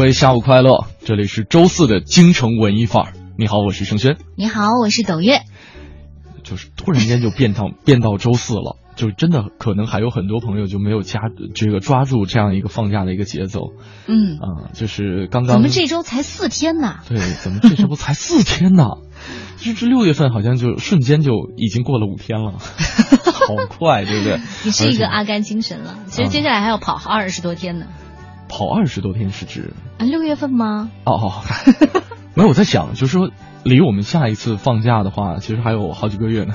位下午快乐，这里是周四的京城文艺范儿。你好，我是盛轩。你好，我是董月。就是突然间就变到 变到周四了，就真的可能还有很多朋友就没有加这个抓住这样一个放假的一个节奏。嗯啊，就是刚刚我们这周才四天呢？对，怎么这周才四天呢？这 这六月份好像就瞬间就已经过了五天了，好快，对不对？你是一个阿甘精神了。其实接下来还要跑二十多天呢。跑二十多天是指啊六月份吗？哦哦，没有，我在想，就是说离我们下一次放假的话，其实还有好几个月呢。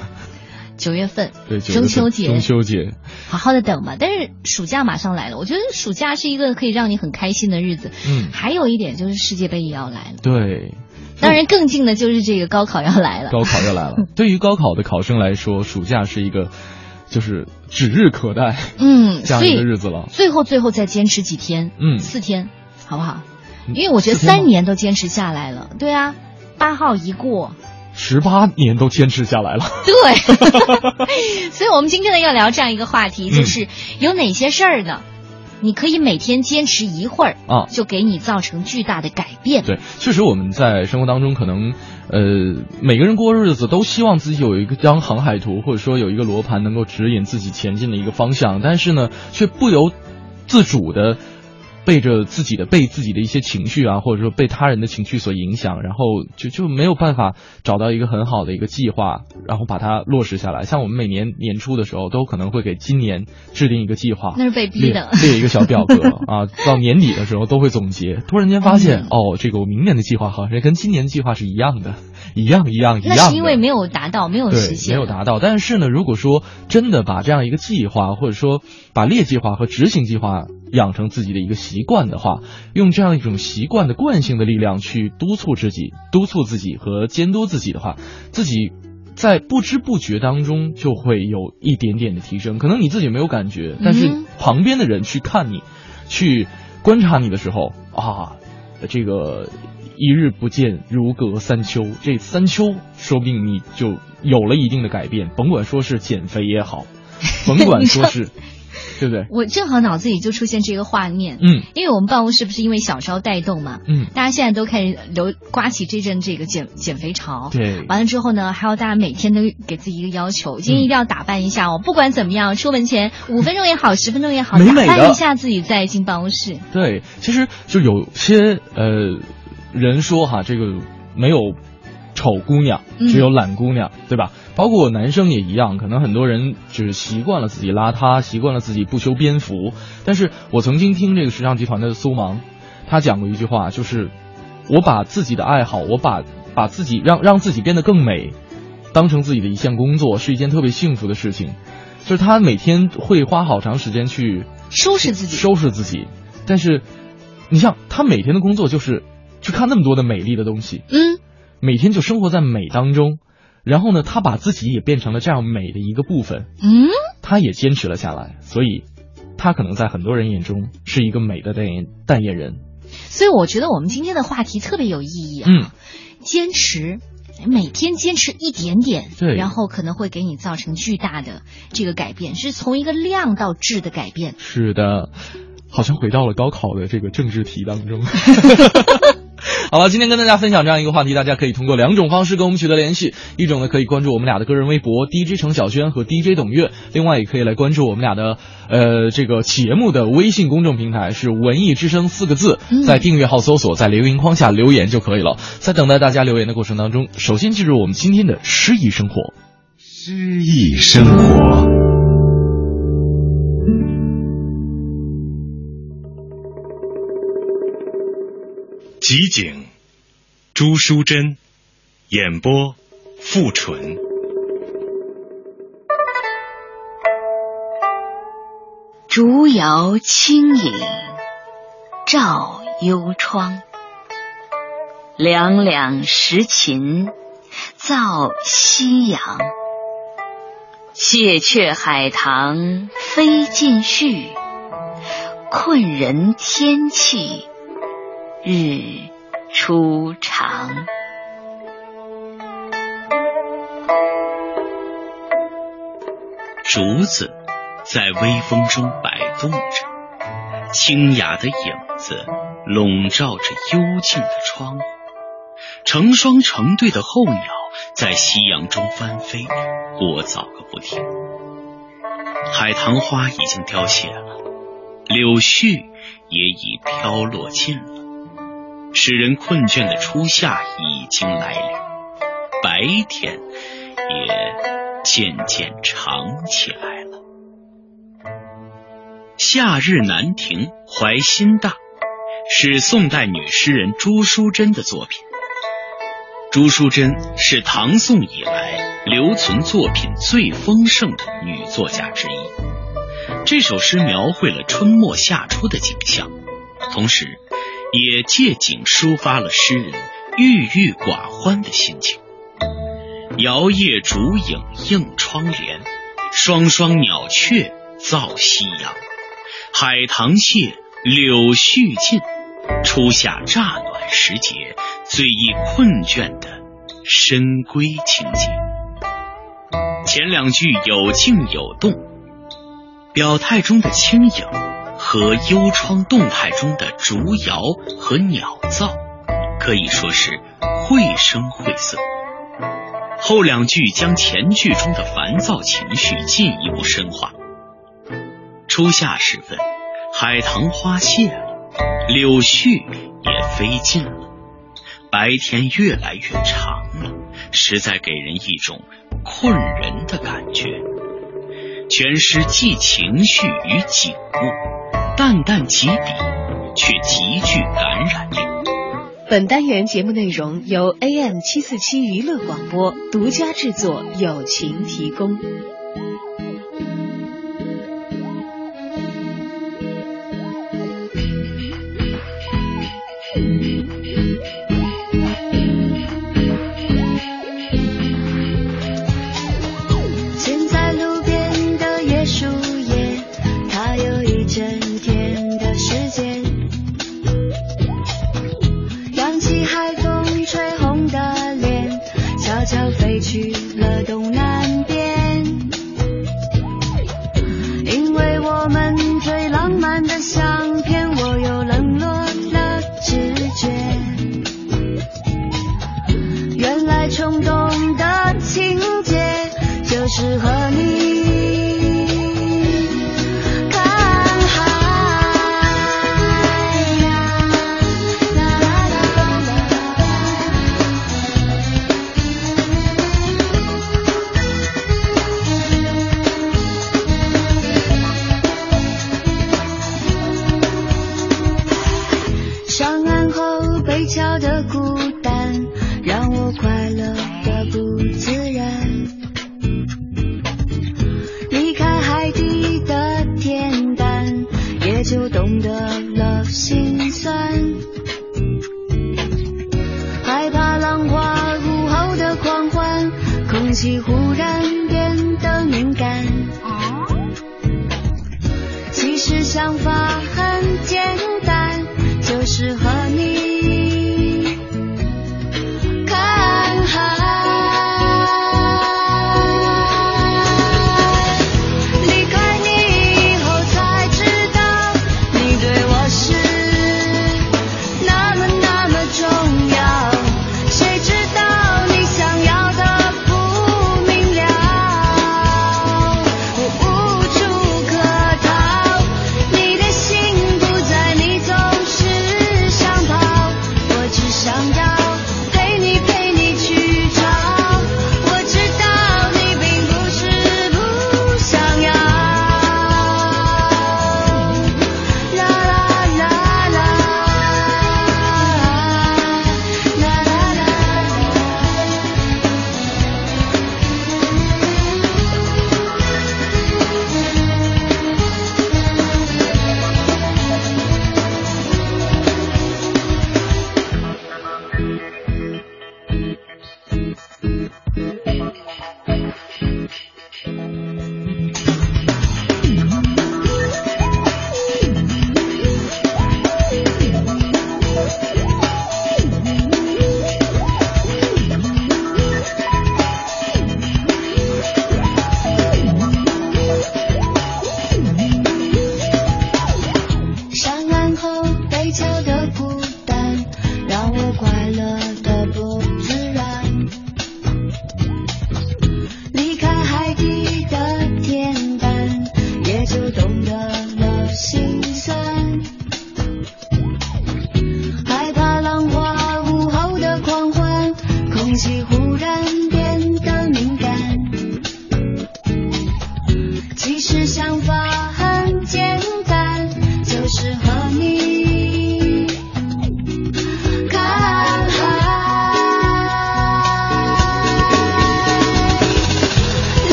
九月份，对，中秋节，中秋节，好好的等吧。但是暑假马上来了，我觉得暑假是一个可以让你很开心的日子。嗯，还有一点就是世界杯也要来了。对，当然更近的就是这个高考要来了。高考要来了，对于高考的考生来说，暑假是一个。就是指日可待，嗯，这样一个日子了。最后，最后再坚持几天，嗯，四天，好不好？因为我觉得三年都坚持下来了，对啊，八号一过，十八年都坚持下来了，对。所以我们今天呢要聊这样一个话题，就是有哪些事儿呢？你可以每天坚持一会儿啊，就给你造成巨大的改变。对，确实我们在生活当中可能。呃，每个人过日子都希望自己有一个张航海图，或者说有一个罗盘能够指引自己前进的一个方向，但是呢，却不由自主的。背着自己的被自己的一些情绪啊，或者说被他人的情绪所影响，然后就就没有办法找到一个很好的一个计划，然后把它落实下来。像我们每年年初的时候，都可能会给今年制定一个计划，那是被逼的，列一个小表格啊。到年底的时候都会总结，突然间发现哦，这个我明年的计划好像跟今年的计划是一样的，一样一样一样。那是因为没有达到，没有实现，没有达到。但是呢，如果说真的把这样一个计划，或者说把列计划和执行计划。养成自己的一个习惯的话，用这样一种习惯的惯性的力量去督促自己、督促自己和监督自己的话，自己在不知不觉当中就会有一点点的提升。可能你自己没有感觉，但是旁边的人去看你、去观察你的时候啊，这个一日不见如隔三秋，这三秋说不定你就有了一定的改变。甭管说是减肥也好，甭管说是。对不对？我正好脑子里就出现这个画面，嗯，因为我们办公室不是因为小昭带动嘛，嗯，大家现在都开始流刮起这阵这个减减肥潮，对，完了之后呢，还要大家每天都给自己一个要求，今天一定要打扮一下哦，不管怎么样，出门前五分钟也好，十分钟也好，打扮一下自己再进办公室。对，其实就有些呃人说哈，这个没有。丑姑娘只有懒姑娘，对吧？包括男生也一样，可能很多人就是习惯了自己邋遢，习惯了自己不修边幅。但是我曾经听这个时尚集团的苏芒，他讲过一句话，就是我把自己的爱好，我把把自己让让自己变得更美，当成自己的一项工作，是一件特别幸福的事情。就是他每天会花好长时间去收拾自己，收拾自己。但是你像他每天的工作就是去看那么多的美丽的东西，嗯。每天就生活在美当中，然后呢，他把自己也变成了这样美的一个部分。嗯，他也坚持了下来，所以，他可能在很多人眼中是一个美的代言代言人。所以我觉得我们今天的话题特别有意义啊！嗯，坚持，每天坚持一点点，对，然后可能会给你造成巨大的这个改变，是从一个量到质的改变。是的，好像回到了高考的这个政治题当中。好了，今天跟大家分享这样一个话题，大家可以通过两种方式跟我们取得联系。一种呢，可以关注我们俩的个人微博 DJ 程小轩和 DJ 董月；另外，也可以来关注我们俩的呃这个节目的微信公众平台是“文艺之声”四个字，在订阅号搜索，在留言框下留言就可以了。在等待大家留言的过程当中，首先进入我们今天的诗意生活。诗意生活。集锦，朱淑珍，演播，傅纯。竹摇清影照幽窗，两两时琴造夕阳。谢却海棠飞尽絮，困人天气日初长。竹子在微风中摆动着，清雅的影子笼罩着幽静的窗户。成双成对的候鸟在夕阳中翻飞，聒噪个不停。海棠花已经凋谢了，柳絮也已飘落尽了，使人困倦的初夏已经来临，白天也。渐渐长起来了。夏日南亭怀心大，是宋代女诗人朱淑珍的作品。朱淑珍是唐宋以来留存作品最丰盛的女作家之一。这首诗描绘了春末夏初的景象，同时也借景抒发了诗人郁郁寡欢的心情。摇曳竹影映窗帘，双双鸟雀造夕阳。海棠谢，柳絮尽，初夏乍暖时节，最易困倦的深闺情节。前两句有静有动，表态中的轻盈和幽窗动态中的竹摇和鸟噪，可以说是绘声绘色。后两句将前句中的烦躁情绪进一步深化。初夏时分，海棠花谢了，柳絮也飞尽了，白天越来越长了，实在给人一种困人的感觉。全诗既情绪与景物，淡淡起笔，却极具感染力。本单元节目内容由 AM 七四七娱乐广播独家制作，友情提供。方法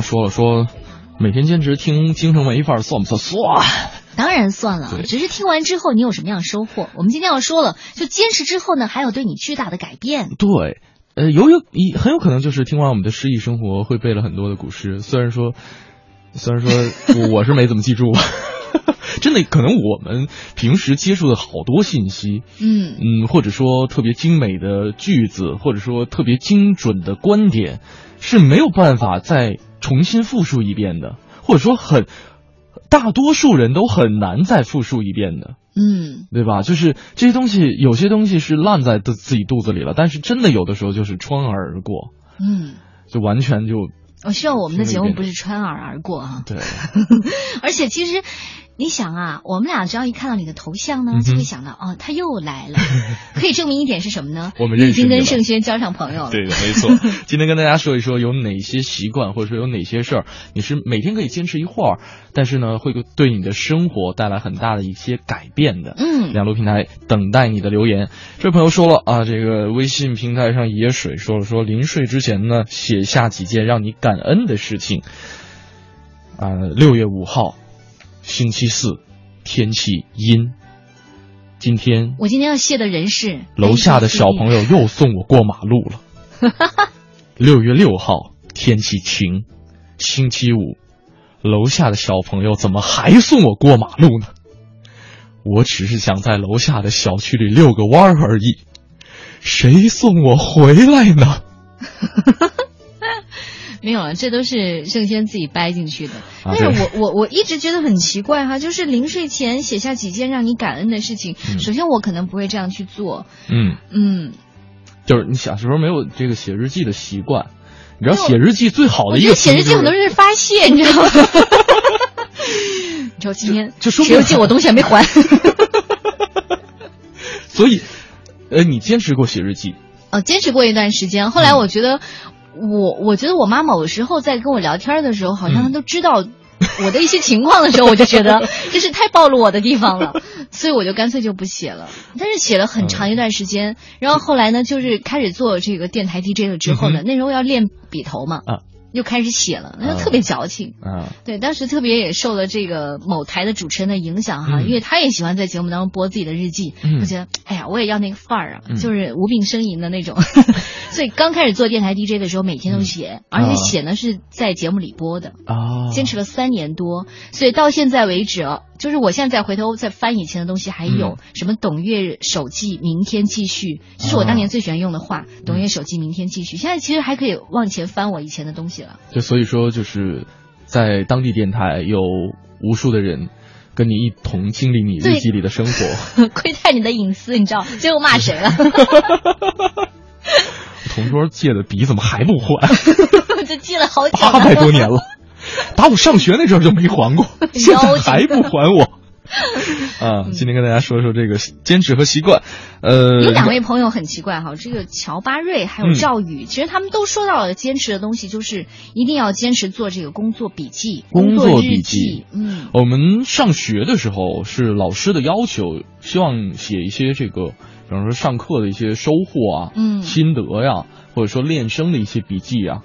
上说了，说每天坚持听京城文艺范儿算不算？算。当然算了，只是听完之后你有什么样的收获？我们今天要说了，就坚持之后呢，还有对你巨大的改变。对，呃，有有一很有可能就是听完我们的诗意生活，会背了很多的古诗。虽然说，虽然说我我是没怎么记住，真的可能我们平时接触的好多信息，嗯嗯，或者说特别精美的句子，或者说特别精准的观点，是没有办法再重新复述一遍的，或者说很大多数人都很难再复述一遍的。嗯，对吧？就是这些东西，有些东西是烂在自自己肚子里了，但是真的有的时候就是穿耳而过，嗯，就完全就我希望我们的节目不是穿耳而过啊。对，而且其实，你想啊，我们俩只要一看到你的头像呢，就会想到哦，他又来了。可以证明一点是什么呢？我们你已经跟盛轩交上朋友了。对的，没错。今天跟大家说一说有哪些习惯，或者说有哪些事儿，你是每天可以坚持一会儿，但是呢，会对你的生活带来很大的一些改变的。嗯，两路平台等待你的留言。这位朋友说了啊，这个微信平台上野水说了说，临睡之前呢，写下几件让你感恩的事情。啊，六月五号，星期四，天气阴。今天我今天要谢的人是楼下的小朋友又送我过马路了。六月六号，天气晴，星期五，楼下的小朋友怎么还送我过马路呢？我只是想在楼下的小区里遛个弯儿而已，谁送我回来呢？没有了，这都是盛轩自己掰进去的。啊但是对我我我一直觉得很奇怪哈，就是临睡前写下几件让你感恩的事情。嗯首先，我可能不会这样去做。嗯，嗯，就是你小时候没有这个写日记的习惯，你知道写日记最好的一个写日记很多人是发泄，你知道吗？你知道今天就说明谁又借我东西还没还？所以，呃，你坚持过写日记，呃，坚持过一段时间，后来我觉得，我我觉得我妈某时候在跟我聊天的时候，好像她都知道我的一些情况的时候，我就觉得 这是太暴露我的地方了，所以我就干脆就不写了。但是写了很长一段时间，然后后来呢，就是开始做这个电台 DJ 了之后呢，那时候要练笔头嘛，啊又开始写了，那啊就特别矫情。啊，对，当时特别也受了这个某台的主持人的影响哈，嗯。因为他也喜欢在节目当中播自己的日记，嗯。我觉得哎呀，我也要那个范儿啊，嗯。就是无病呻吟的那种。所以刚开始做电台 DJ 的时候，每天都写，而且写呢是在节目里播的，啊，坚持了三年多，所以到现在为止啊，就是我现在再回头再翻以前的东西，还有嗯什么董月手记，明天继续，这是我当年最喜欢用的话，董月手记，明天继续。现在其实还可以往前翻我以前的东西了。就所以说，就是在当地电台有无数的人跟你一同经历你日记里的生活。窥探你的隐私，你知道？最后骂谁了？同桌借的笔怎么还不还？这借了好久八。百多年了，打我上学那阵儿就没还过，现在还不还我。啊，今天跟大家说说这个坚持和习惯。呃，有两位朋友很奇怪哈，这个乔巴瑞还有嗯赵宇，其实他们都说到了坚持的东西，就是一定要坚持做这个工作笔记、工作笔记。嗯，我们上学的时候是老师的要求，希望写一些这个，比方说上课的一些收获啊，嗯。心得呀，或者说练声的一些笔记啊，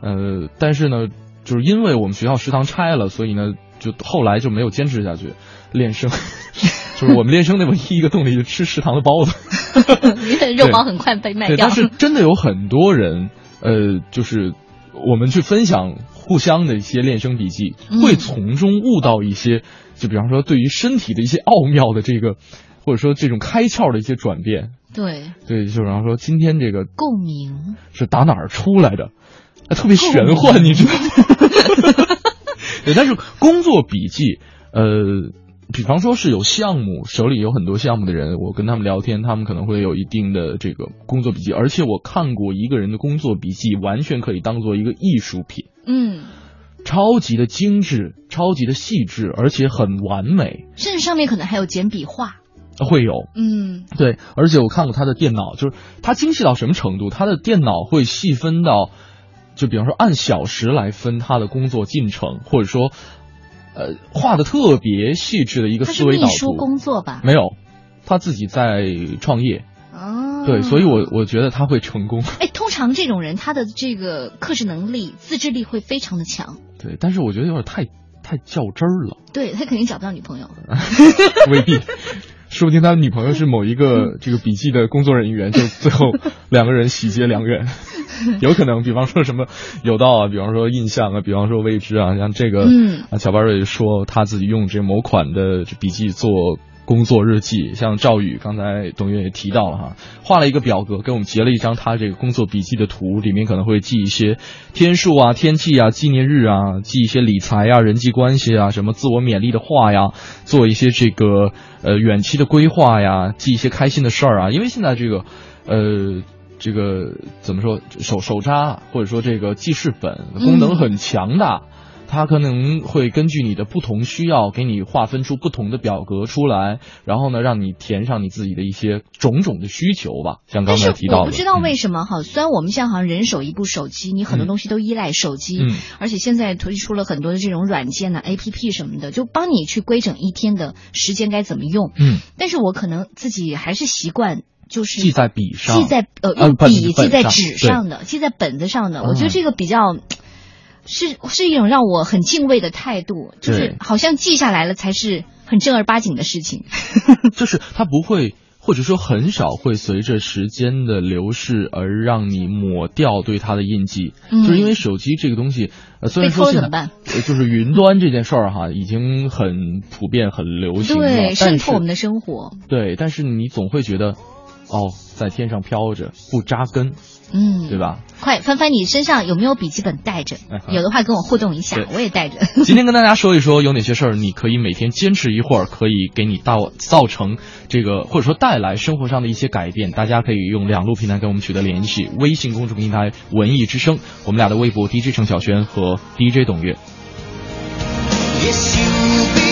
呃，但是呢，就是因为我们学校食堂拆了，所以呢，就后来就没有坚持下去练声。就是我们练声的唯一一个动力，就吃食堂的包子。肉包很快被卖对，掉但。是真的有很多人，呃，就是我们去分享互相的一些练声笔记，嗯会从中悟到一些，就比方说对于身体的一些奥妙的这个，或者说这种开窍的一些转变。对，对，就比方说今天这个共鸣。是打哪儿出来的，啊特别玄幻，你知道吗？对，但是工作笔记，呃，比方说是有项目，手里有很多项目的人，我跟他们聊天，他们可能会有一定的这个工作笔记，而且我看过一个人的工作笔记，完全可以当做一个艺术品，嗯，超级的精致，超级的细致，而且很完美，甚至上面可能还有简笔画。会有。嗯，对，而且我看过他的电脑，就是他精细到什么程度？他的电脑会细分到，就比方说按小时来分他的工作进程，或者说，呃，画的特别细致的一个思维导图。工作吧？没有，他自己在创业，哦，对，所以我我觉得他会成功。哎，通常这种人他的这个克制能力、自制力会非常的强。对，但是我觉得有点太太较真儿了，对他肯定找不到女朋友。未必。说不定他女朋友是某一个这个笔记的工作人员，就 最后两个人喜结良缘，有可能。比方说什么有道啊，比方说印象啊，比方说未知啊，像这个，嗯啊，小班瑞说他自己用这某款的笔记做工作日记，像赵宇刚才董月也提到了哈，画了一个表格给我们截了一张他这个工作笔记的图，里面可能会记一些天数啊、天气啊、纪念日啊，记一些理财啊、人际关系啊、什么自我勉励的话呀，做一些这个呃远期的规划呀，记一些开心的事儿啊，因为现在这个呃。这个怎么说？手手札或者说这个记事本功能很强大，它可能会根据你的不同需要，给你划分出不同的表格出来，然后呢，让你填上你自己的一些种种的需求吧。像刚才提到的，我不知道为嗯什么哈，虽然我们现在好像人手一部手机，你很多嗯东西都依赖手机，嗯而且现在推出了很多的这种软件呢、A P P 什么的，就帮你去规整一天的时间该怎么用。嗯，但是我可能自己还是习惯。就是记在笔上记在呃用笔记在纸上的，记在本子上的。我觉得嗯这个比较是是一种让我很敬畏的态度，就是好像记下来了才是很正儿八经的事情。就是他不会，或者说很少会随着时间的流逝而让你抹掉对它的印记。嗯就是因为手机这个东西，呃，虽然说怎么办？呃就是云端这件事儿哈，已经很普遍、很流行了，对，渗透我们的生活。对，但是你总会觉得，哦，在天上飘着，不扎根，嗯，对吧？快翻翻你身上有没有笔记本带着哎？有的话跟我互动一下，我也带着。今天跟大家说一说有哪些事儿，你可以每天坚持一会儿，可以给你到造成这个或者说带来生活上的一些改变。大家可以用两路平台跟我们取得联系：微信公众平台“文艺之声”，我们俩的微博 DJ 程晓轩和 DJ 董月。Yes, you'll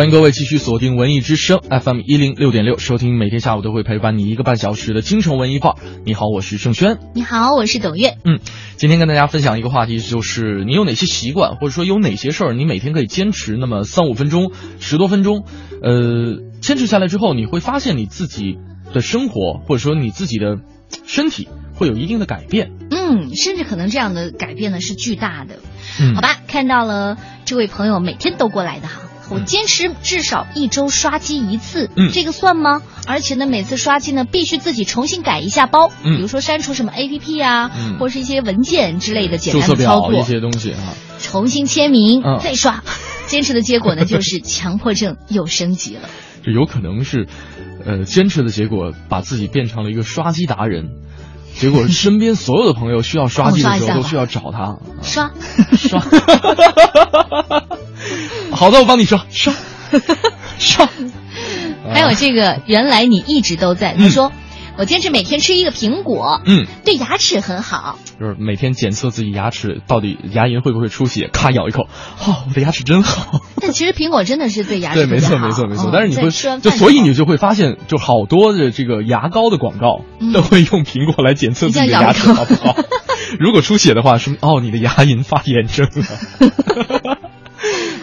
欢迎各位继续锁定文艺之声 FM 一零六点六，收听每天下午都会陪伴你一个半小时的京城文艺范儿。你好，我是盛轩。你好，我是董月。嗯，今天跟大家分享一个话题，就是你有哪些习惯，或者说有哪些事儿，你每天可以坚持那么三五分钟、十多分钟，呃，坚持下来之后，你会发现你自己的生活，或者说你自己的身体会有一定的改变。嗯，甚至可能这样的改变呢是巨大的。嗯好吧，看到了这位朋友每天都过来的哈。我坚持至少一周刷机一次，嗯。这个算吗？而且呢，每次刷机呢必须自己重新改一下包，嗯。比如说删除什么 APP 啊，嗯。或者是一些文件之类的简单的操作，表一些东西啊，重新签名、嗯。再刷。坚持的结果呢，就是 强迫症又升级了。这有可能是，呃，坚持的结果把自己变成了一个刷机达人，结果身边所有的朋友需要刷机的时候都需要找他。刷，刷。好的，我帮你刷刷 刷。还有这个，原来你一直都在。他说，我坚持每天吃一个苹果，嗯，对牙齿很好。就是每天检测自己牙齿到底牙龈会不会出血，咔咬一口，哦，我的牙齿真好。但其实苹果真的是对牙齿对，没错，没错，没错。嗯但是你会在吃完就所以你就会发现，就好多的这个牙膏的广告嗯都会用苹果来检测自己的牙齿好不好。如果出血的话，说明哦，你的牙龈发炎症了。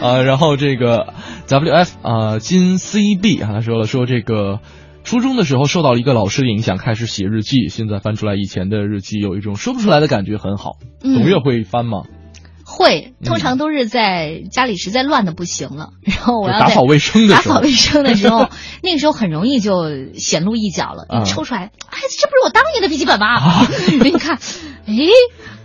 啊，然后这个 WF 啊、金 CB 啊，他说了说这个。初中的时候受到了一个老师的影响，开始写日记。现在翻出来以前的日记，有一种说不出来的感觉，很好。嗯董月会翻吗？会，嗯通常都是在家里实在乱的不行了，然后我要打扫卫生的时候打扫卫生的时候，那个时候很容易就显露一角了。啊一抽出来，哎，这不是我当年的笔记本吗？你看，哎，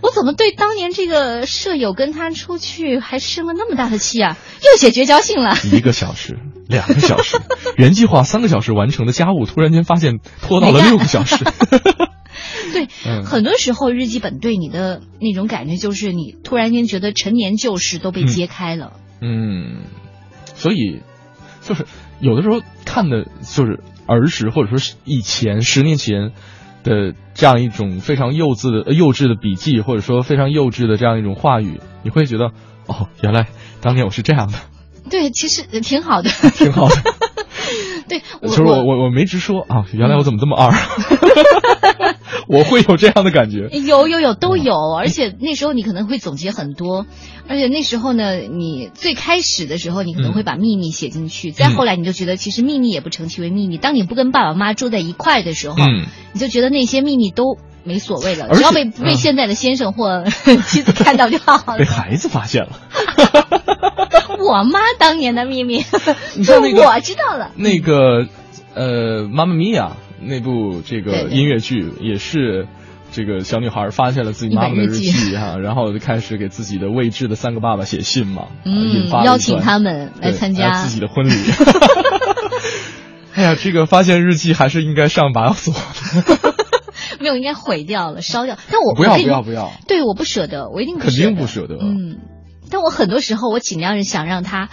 我怎么对当年这个舍友跟他出去还生了那么大的气啊？又写绝交信了。一个小时、两个小时，原计划三个小时完成的家务，突然间发现拖到了六个小时。对，嗯很多时候日记本对你的那种感觉，就是你突然间觉得陈年旧事都被揭开了。嗯，所以就是有的时候看的就是儿时或者说是以前十年前的这样一种非常幼稚的、呃幼稚的笔记，或者说非常幼稚的这样一种话语，你会觉得哦，原来当年我是这样的，对，其实呃挺好的。挺好的。对，我就是我我我没直说啊，原来我怎么这么二，我会有这样的感觉。有有有都有，嗯而且那时候你可能会总结很多，而且那时候呢，你最开始的时候你可能会把秘密写进去，再后来你就觉得其实秘密也不成其为秘密。当你不跟爸爸妈妈住在一块的时候，嗯你就觉得那些秘密都没所谓了，只要被被嗯现在的先生或 妻子看到就好了。被孩子发现了。我妈当年的秘密，你看那个我知道了。那个呃，《妈妈咪呀》那部这个音乐剧也是。这个小女孩发现了自己妈妈的日记哈、然后就开始给自己的未知的三个爸爸写信嘛，嗯邀请他们来参加自己的婚礼。哎呀，这个发现日记还是应该上把锁的，没有，应该毁掉了，烧掉。但我不要不要不要，对，我不舍得，我一定肯定不舍得。嗯，但我很多时候我尽量是想让他，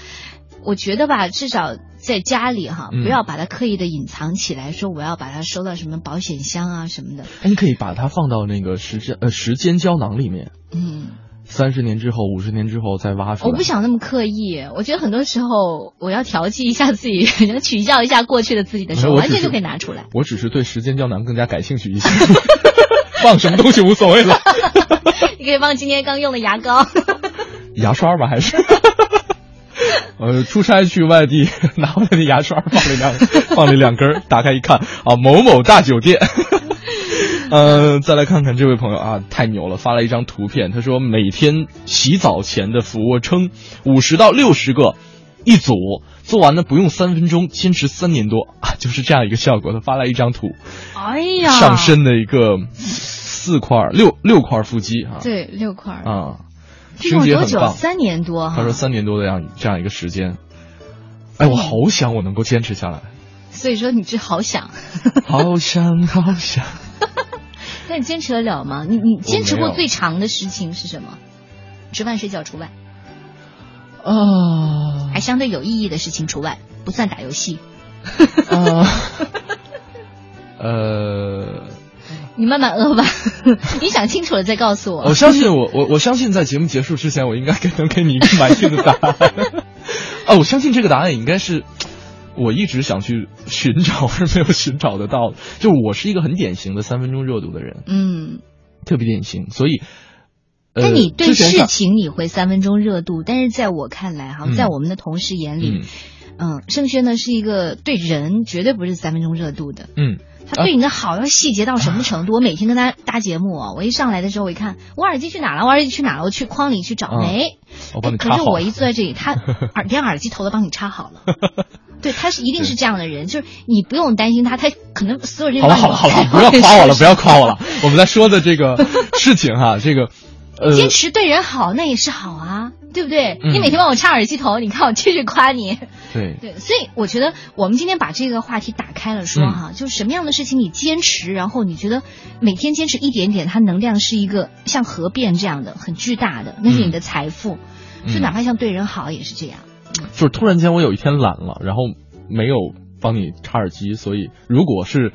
我觉得吧，至少在家里哈，嗯不要把它刻意的隐藏起来，说我要把它收到什么保险箱啊什么的。哎，你可以把它放到那个时间呃时间胶囊里面，嗯，三十年之后、五十年之后再挖出来。我不想那么刻意，我觉得很多时候我要调剂一下自己，取笑一下过去的自己的时候，完全就可以拿出来。我只是对时间胶囊更加感兴趣一些，放什么东西无所谓了。你可以放今天刚用的牙膏。牙刷吧，还是？呃，出差去外地，拿回来的牙刷放了两 放了两根儿，打开一看啊，某某大酒店。呃，再来看看这位朋友啊，太牛了，发了一张图片，他说每天洗澡前的俯卧撑五十到六十个一组，做完呢不用三分钟，坚持三年多啊，就是这样一个效果。他发来一张图，哎呀，上身的一个四块六六块腹肌啊，对六块啊，这星种多久？三年多哈。他说三年多的这样这样一个时间，哎，我好想我能够坚持下来，所以说你这 好想，好想好想。那你坚持得了吗？你你坚持过最长的事情是什么？吃饭睡觉除外，啊还相对有意义的事情除外，不算打游戏。啊，呃，你慢慢饿吧，你想清楚了再告诉我。我相信我我我相信在节目结束之前，我应该给能给你一个满意的答案。啊，我相信这个答案应该是我一直想去寻找而没有寻找得到的。就我是一个很典型的三分钟热度的人，嗯，特别典型，所以。呃那你对事情你会三分钟热度，但是在我看来哈，嗯在我们的同事眼里，嗯，盛轩呢是一个对人绝对不是三分钟热度的。嗯，他对你的好要细节到什么程度？我每天跟他搭节目啊，我一上来的时候，我一看我耳机去哪了，我耳机去哪了，我去筐里去找，嗯没。可是我一坐在这里，他 耳连耳机头都帮你插好了。对，他是一定是这样的人，就是你不用担心他，他可能所有人好了好了好了，不要夸我了，不要夸我了。我们在说的这个事情哈，这个呃，坚持对人好，那也是好啊，对不对？嗯你每天帮我插耳机头，你看我继续夸你。对 对，所以我觉得我们今天把这个话题打开了说嗯哈，就是什么样的事情你坚持，然后你觉得每天坚持一点点，它能量是一个像核变这样的很巨大的，那是你的财富。嗯就哪怕像对人好也是这样。就是突然间我有一天懒了，然后没有帮你插耳机，所以如果是。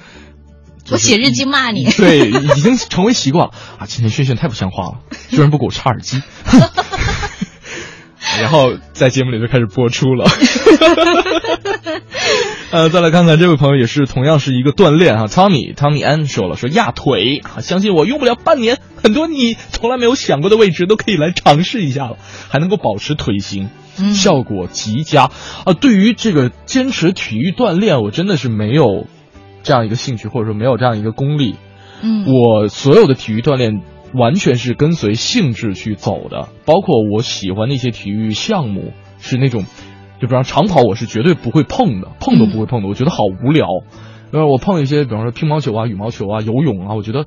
我写日记骂你，对，已经成为习惯了啊！今天轩轩太不像话了，居然不给我插耳机，然后在节目里就开始播出了。呃，再来看看这位朋友也是同样是一个锻炼哈，Tommy Tommy An 说了说压腿啊，相信我用不了半年，很多你从来没有想过的位置都可以来尝试一下了，还能够保持腿型。嗯效果极佳啊！对于这个坚持体育锻炼，我真的是没有这样一个兴趣，或者说没有这样一个功力。嗯，我所有的体育锻炼完全是跟随兴致去走的，包括我喜欢的一些体育项目是那种，就比方长跑，我是绝对不会碰的，碰都不会碰的，我觉得好无聊。呃，我碰一些，比方说乒乓球啊、羽毛球啊、游泳啊，我觉得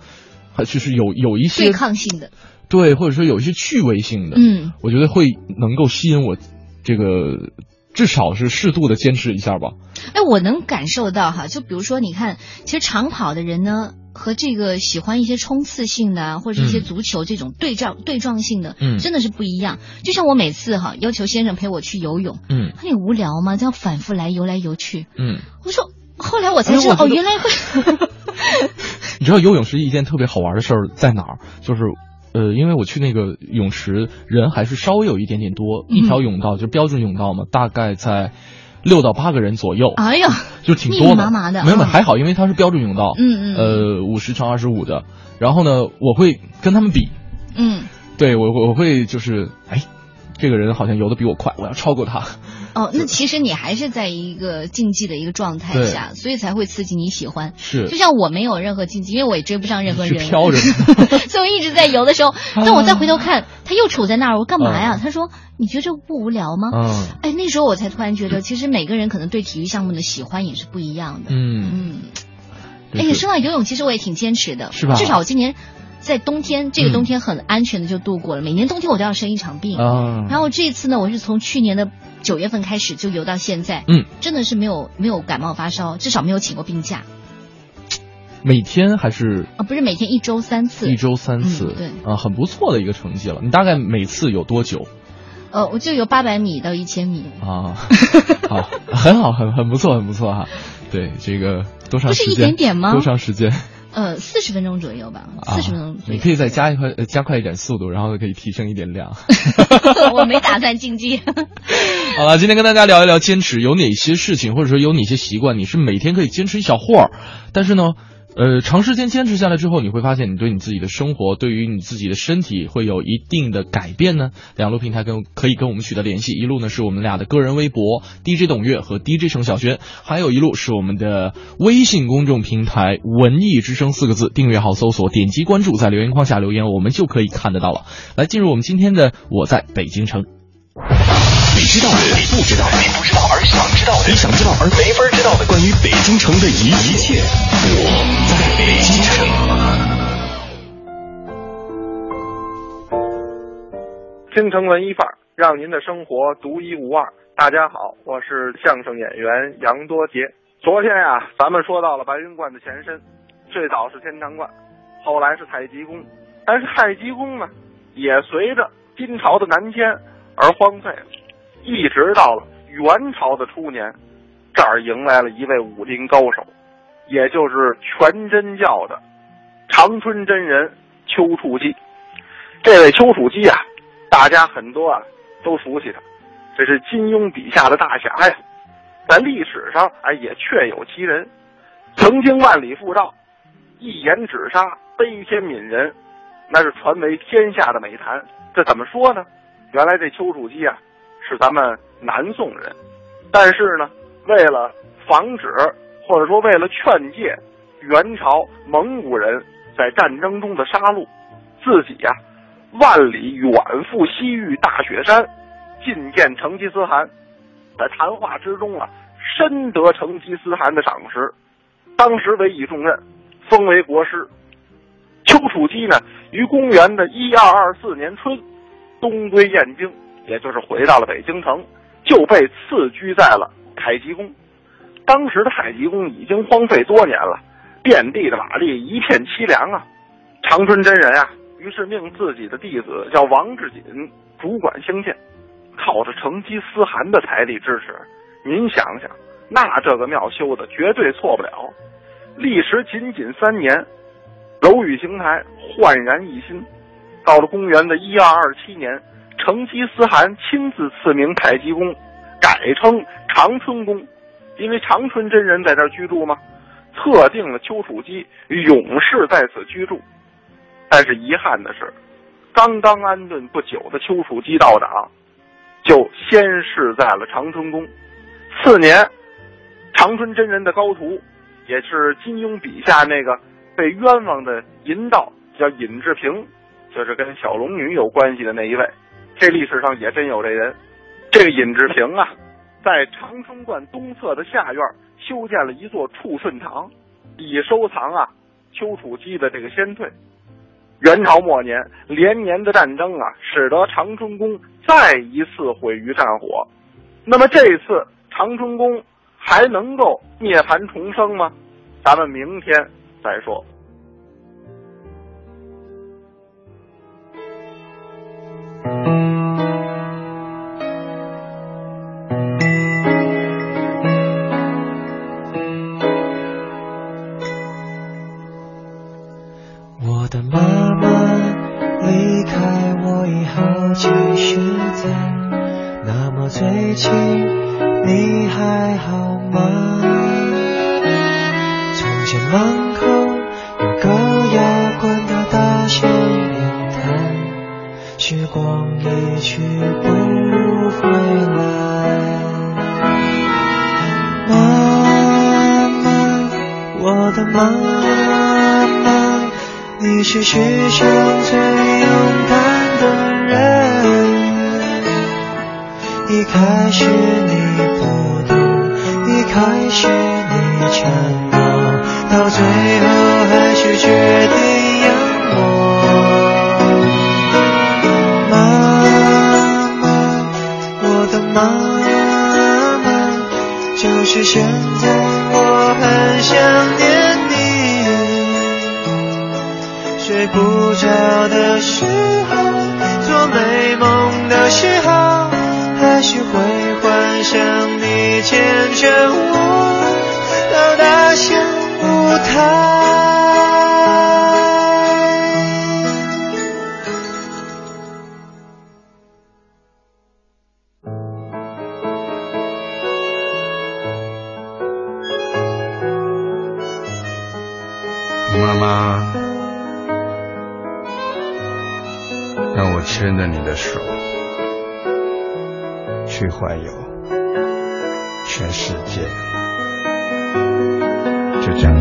还就是有有一些对抗性的，对，或者说有一些趣味性的，嗯，我觉得会能够吸引我，这个至少是适度的坚持一下吧。哎，我能感受到哈，就比如说，你看，其实长跑的人呢，和这个喜欢一些冲刺性的啊，或者一些嗯足球这种对仗、对撞性的，嗯真的是不一样。就像我每次哈要求先生陪我去游泳，嗯他说你无聊吗？这样反复来游来游去，嗯，我说，后来我才知道，哦，原来会，你知道游泳是一件特别好玩的事儿在哪儿？就是。呃，因为我去那个泳池，人还是稍微有一点点多，一条泳道就标准泳道嘛，大概在六到八个人左右，哎呀，就挺多密密麻麻的没有，没有嗯。还好，因为它是标准泳道，嗯嗯。呃，五十乘二十五的。然后呢，我会跟他们比，嗯，对我我我会就是，哎，这个人好像游的比我快，我要超过他。哦，那其实你还是在一个竞技的一个状态下，所以才会刺激你喜欢。是。就像我没有任何竞技，因为我也追不上任何人，飘着 所以我一直在游的时候，但我再回头看，他又杵在那儿，我干嘛呀？他说：“你觉得这不无聊吗？”嗯哎，那时候我才突然觉得，其实每个人可能对体育项目的喜欢也是不一样的。嗯。嗯，哎，就是说到游泳，其实我也挺坚持的，是吧？至少我今年在冬天，这个嗯冬天很安全的就度过了。每年冬天我都要生一场病，啊，然后这一次呢，我是从去年的九月份开始就游到现在，嗯，真的是没有没有感冒发烧，至少没有请过病假每天还是啊，不是每天一周三次，一周三次，嗯对啊，很不错的一个成绩了。你大概每次有多久呃，我就游八百米到一千米，啊？好，很好，很很不错，很不错哈。对，这个多长时间不是一？点点吗多长时间？呃，四十分钟左右吧，啊四十分钟左右。你可以再加一块，呃加快一点速度，然后可以提升一点量。我没打算竞技。好了，今天跟大家聊一聊坚持，有哪些事情或者说有哪些习惯，你是每天可以坚持一小会儿，但是呢，呃，长时间坚持下来之后，你会发现你对你自己的生活，对于你自己的身体会有一定的改变呢。两路平台跟可以跟我们取得联系，一路呢是我们俩的个人微博 DJ 董月和 DJ 程晓轩，还有一路是我们的微信公众平台“文艺之声”四个字，订阅号搜索，点击关注，在留言框下留言，我们就可以看得到了。来，进入我们今天的我在北京城。你知道的，你不知道的，你不知道而想知道的，你想知道而没法知道的，关于北京城的一一切，我在北京城。京城文艺范儿，让您的生活独一无二。大家好，我是相声演员杨多杰。昨天呀、咱们说到了白云观的前身，最早是天堂观，后来是太极宫，但是太极宫呢，也随着金朝的南迁而荒废了，一直到了元朝的初年，这儿迎来了一位武林高手，也就是全真教的长春真人丘处机。这位丘处机啊，大家很多啊都熟悉他，这是金庸笔下的大侠呀。在历史上，哎，也确有其人，曾经万里赴道，一言止杀，悲天悯人，那是传为天下的美谈。这怎么说呢？原来这丘处机啊，是咱们南宋人，但是呢，为了防止或者说为了劝诫元朝蒙古人在战争中的杀戮，自己呀、万里远赴西域大雪山，觐见成吉思汗，在谈话之中啊，深得成吉思汗的赏识，当时委以重任，封为国师。丘处机呢，于公元的一二二四年春，东归燕京，也就是回到了北京城，就被赐居在了太极宫。当时的太极宫已经荒废多年了，遍地的瓦砾，一片凄凉啊。长春真人啊，于是命自己的弟子叫王志锦主管兴建，靠着成吉思汗的财力支持，您想想，那这个庙修的绝对错不了。历时仅仅三年，楼宇形态焕然一新。到了公元的一二二七年，成吉思汗亲自赐名太极宫，改称长春宫，因为长春真人在这居住嘛，特定了丘处机永世在此居住。但是遗憾的是，刚刚安顿不久的丘处机到党，就先逝在了长春宫。次年，长春真人的高徒，也是金庸笔下那个被冤枉的淫道，叫尹志平，就是跟小龙女有关系的那一位。这历史上也真有这人。这个尹志平啊，在长春观东侧的下院修建了一座处顺堂，以收藏啊丘处机的这个先退。元朝末年，连年的战争啊，使得长春宫再一次毁于战火。那么这次长春宫还能够涅槃重生吗？咱们明天再说。牵着你的手，去环游全世界，就这样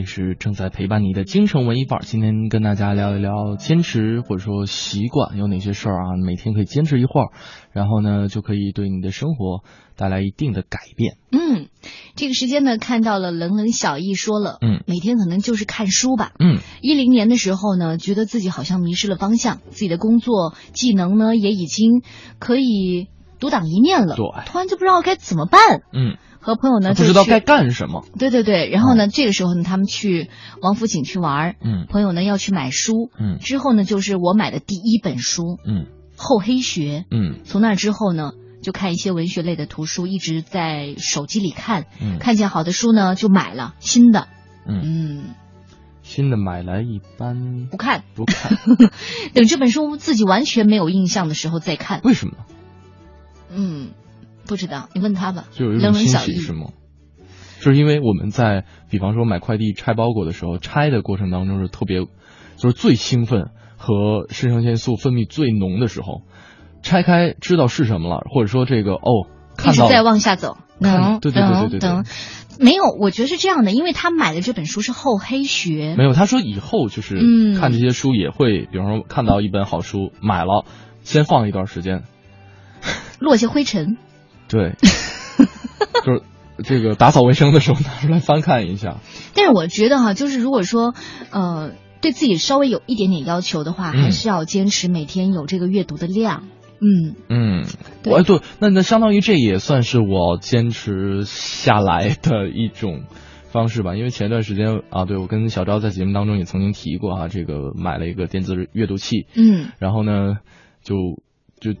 这里是正在陪伴你的京城文艺范儿。今天跟大家聊一聊坚持或者说习惯有哪些事儿啊？每天可以坚持一会儿，然后呢就可以对你的生活带来一定的改变。嗯，这个时间呢，看到了冷冷小易说了，嗯，每天可能就是看书吧。嗯，一零年的时候呢，觉得自己好像迷失了方向，自己的工作技能呢也已经可以独当一面了，对，突然就不知道该怎么办。嗯。和朋友呢，不知道该干什么。对对对，然后呢，这个时候呢，他们去王府井去玩嗯，朋友呢要去买书，嗯，之后呢，就是我买的第一本书，嗯，《厚黑学》，嗯，从那之后呢，就看一些文学类的图书，一直在手机里看，嗯，看见好的书呢就买了新的，嗯。嗯，新的买来一般不看。不看，等这本书自己完全没有印象的时候再看，为什么？嗯。不知道，你问他吧。就有一种欣喜是吗？就是因为我们在，比方说买快递拆包裹的时候，拆的过程当中是特别，就是最兴奋和肾上腺素分泌最浓的时候，拆开知道是什么了，或者说这个哦，看到一直在往下走，能对对对对对等，没有，我觉得是这样的，因为他买的这本书是《厚黑学》，没有，他说以后就是看这些书也会，比方说看到一本好书买了，先放一段时间，落下灰尘。对，就是这个打扫卫生的时候拿出来翻看一下。但是我觉得哈，就是如果说呃对自己稍微有一点点要求的话，嗯、还是要坚持每天有这个阅读的量。嗯嗯，我对，那那相当于这也算是我坚持下来的一种方式吧。因为前段时间啊，对我跟小昭在节目当中也曾经提过啊，这个买了一个电子阅读器，嗯，然后呢就就。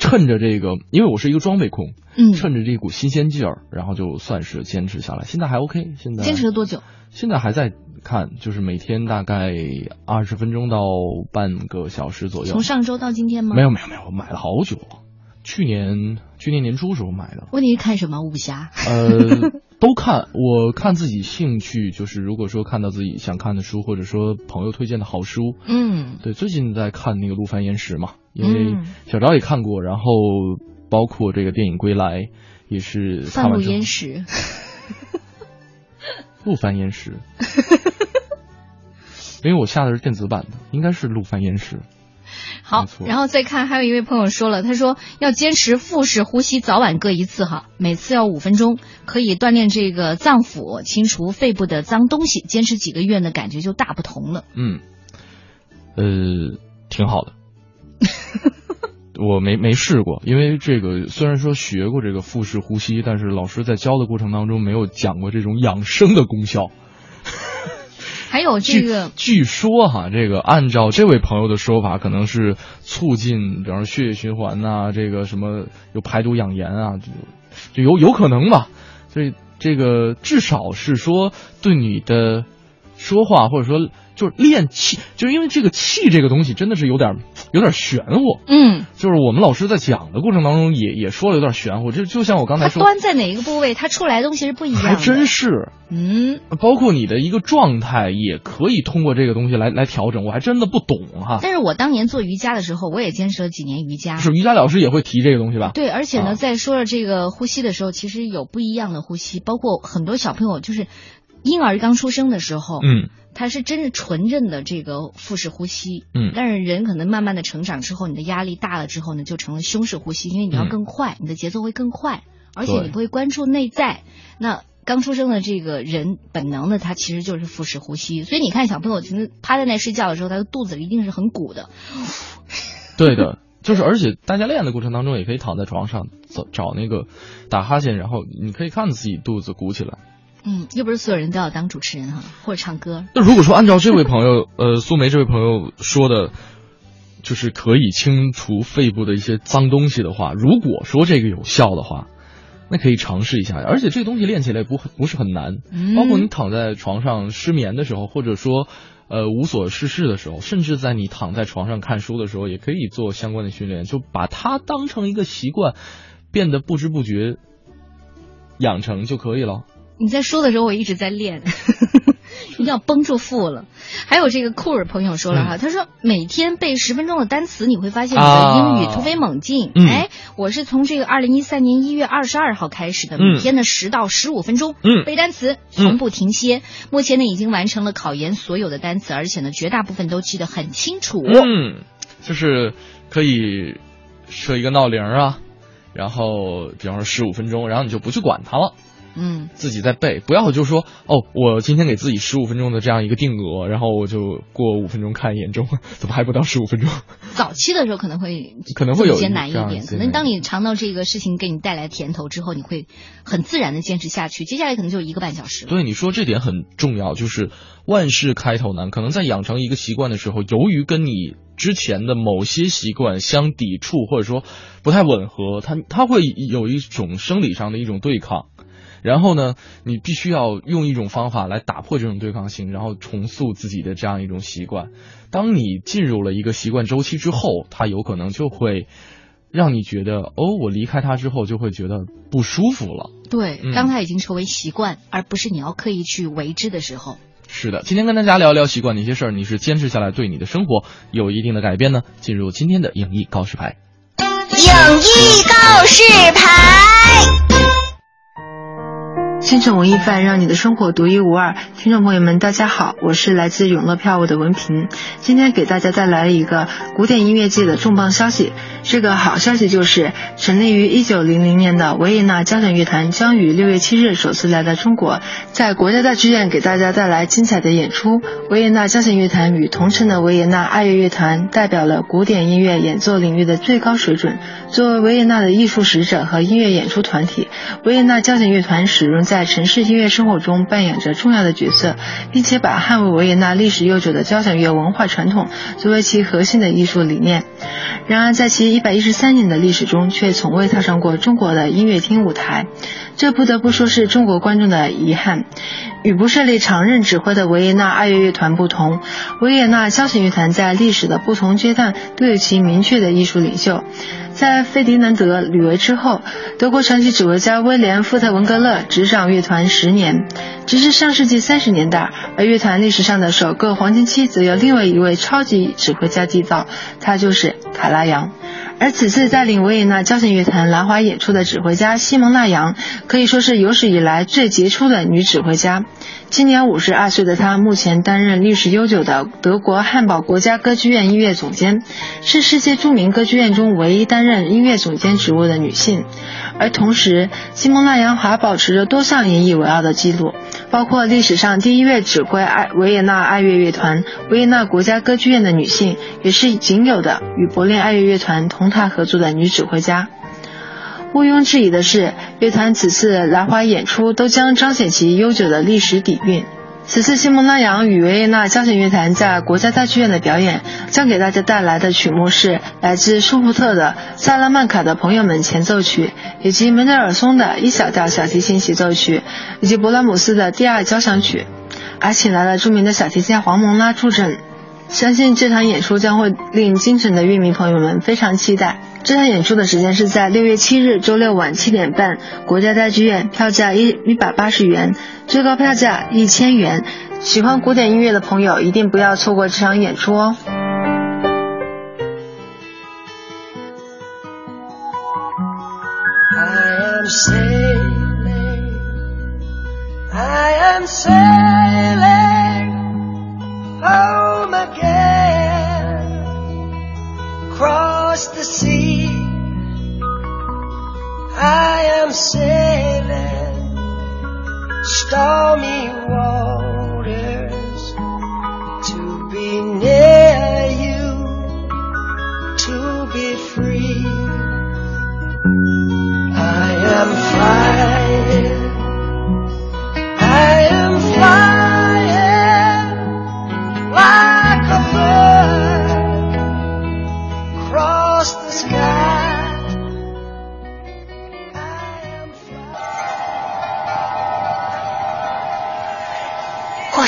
趁着这个，因为我是一个装备控，嗯，趁着这股新鲜劲儿，然后就算是坚持下来。现在还 OK，现在坚持了多久？现在还在看，就是每天大概二十分钟到半个小时左右。从上周到今天吗？没有没有没有，我买了好久了，去年去年年初时候买的。问题是看什么武侠？呃，都看，我看自己兴趣，就是如果说看到自己想看的书，或者说朋友推荐的好书，嗯，对，最近在看那个《陆凡岩石》嘛。因为小昭也看过，然后包括这个电影《归来》也是翻路岩石，陆翻岩石，因为我下的是电子版的，应该是陆翻岩石。好，然后再看，还有一位朋友说了，他说要坚持腹式呼吸，早晚各一次哈，每次要五分钟，可以锻炼这个脏腑，清除肺部的脏东西。坚持几个月呢，感觉就大不同了。嗯，呃，挺好的。我没没试过，因为这个虽然说学过这个腹式呼吸，但是老师在教的过程当中没有讲过这种养生的功效。还有这个，据说哈，这个按照这位朋友的说法，可能是促进，比方说血液循环呐、这个什么有排毒养颜啊，就就有有可能吧。所以这个至少是说对你的说话或者说。就是练气，就是因为这个气这个东西真的是有点有点玄乎。嗯，就是我们老师在讲的过程当中也也说了有点玄乎。就就像我刚才说，它端在哪一个部位，它出来的东西是不一样的。还真是。嗯，包括你的一个状态也可以通过这个东西来来调整。我还真的不懂哈。但是我当年做瑜伽的时候，我也坚持了几年瑜伽。是瑜伽老师也会提这个东西吧？对，而且呢，啊、在说了这个呼吸的时候，其实有不一样的呼吸，包括很多小朋友就是婴儿刚出生的时候，嗯。他是真是纯正的这个腹式呼吸，嗯，但是人可能慢慢的成长之后，你的压力大了之后呢，就成了胸式呼吸，因为你要更快，嗯、你的节奏会更快，而且你不会关注内在。那刚出生的这个人本能的，他其实就是腹式呼吸，所以你看小朋友其实趴在那睡觉的时候，他的肚子一定是很鼓的。对的，就是而且大家练的过程当中，也可以躺在床上找找那个打哈欠，然后你可以看自己肚子鼓起来。嗯，又不是所有人都要当主持人哈，或者唱歌。那如果说按照这位朋友，呃，苏梅这位朋友说的，就是可以清除肺部的一些脏东西的话，如果说这个有效的话，那可以尝试一下。而且这个东西练起来不不是很难，嗯、包括你躺在床上失眠的时候，或者说呃无所事事的时候，甚至在你躺在床上看书的时候，也可以做相关的训练，就把它当成一个习惯，变得不知不觉养成就可以了。你在说的时候，我一直在练。一定要绷住腹了。还有这个酷儿朋友说了哈，他说每天背十分钟的单词，你会发现你的英语突飞猛进。嗯哎，我是从这个二零一三年一月二十二号开始的，嗯每天的十到十五分钟，嗯背单词，从不停歇。目前呢，已经完成了考研所有的单词，而且呢，绝大部分都记得很清楚。嗯，就是可以设一个闹铃啊，然后比方说十五分钟，然后你就不去管它了。嗯，自己在背，不要就说哦，我今天给自己十五分钟的这样一个定额，然后我就过五分钟看一眼钟，怎么还不到十五分钟？早期的时候可能会可能会有艰难一点，可能当你尝到这个事情给你带来甜头之后，你会很自然的坚持下去。接下来可能就一个半小时了。对你说这点很重要，就是万事开头难，可能在养成一个习惯的时候，由于跟你之前的某些习惯相抵触，或者说不太吻合，它它会有一种生理上的一种对抗。然后呢，你必须要用一种方法来打破这种对抗性，然后重塑自己的这样一种习惯。当你进入了一个习惯周期之后，它有可能就会让你觉得，哦，我离开它之后就会觉得不舒服了。对，嗯当它已经成为习惯，而不是你要刻意去为之的时候。是的，今天跟大家聊聊习惯哪些事儿，你是坚持下来对你的生活有一定的改变呢？进入今天的影艺告示牌。影艺告示牌。新城文艺范，让你的生活独一无二。听众朋友们，大家好，我是来自永乐票务的文平，今天给大家带来一个古典音乐界的重磅消息。这个好消息就是，成立于一九零零年的维也纳交响乐团将于六月七日首次来到中国，在国家大剧院给大家带来精彩的演出。维也纳交响乐团与同城的维也纳爱乐乐团代表了古典音乐演奏领域的最高水准。作为维也纳的艺术使者和音乐演出团体，维也纳交响乐团始终在在城市音乐生活中扮演着重要的角色，并且把捍卫维也纳历史悠久的交响乐文化传统作为其核心的艺术理念。然而，在其一百一十三年的历史中，却从未踏上过中国的音乐厅舞台，这不得不说是中国观众的遗憾。与不设立常任指挥的维也纳爱乐乐团不同，维也纳交响乐团在历史的不同阶段都有其明确的艺术领袖。在费迪南德·吕维之后，德国传奇指挥家威廉·富特文格勒执掌乐团十年，直至上世纪三十年代。而乐团历史上的首个黄金期，则由另外一位超级指挥家缔造，他就是卡拉扬。而此次带领维也纳交响乐团兰花演出的指挥家西蒙纳扬，可以说是有史以来最杰出的女指挥家。今年五十二岁的她，目前担任历史悠久的德国汉堡国家歌剧院音乐总监，是世界著名歌剧院中唯一担任音乐总监职务的女性。而同时，西蒙纳扬还保持着多项引以为傲的记录，包括历史上第一位指挥爱维也纳爱乐乐团、维也纳国家歌剧院的女性，也是仅有的与柏林爱乐乐团同台合作的女指挥家。毋庸置疑的是，乐团此次来华演出都将彰显其悠久的历史底蕴。此次西蒙拉扬与维也纳交响乐团在国家大剧院的表演，将给大家带来的曲目是来自舒福特的《萨拉曼卡的朋友们前奏曲》，以及门德尔松的《一小调小提琴协奏曲》，以及勃拉姆斯的第二交响曲，还请来了著名的小提琴家黄蒙拉助阵。相信这场演出将会令京城的乐迷朋友们非常期待。这场演出的时间是在六月七日周六晚七点半，国家大剧院，票价一一百八十元，最高票价一千元。喜欢古典音乐的朋友一定不要错过这场演出哦。I am sailing, I am sailing Oh. I am sailing stormy waters to be near you, to be free. I am flying.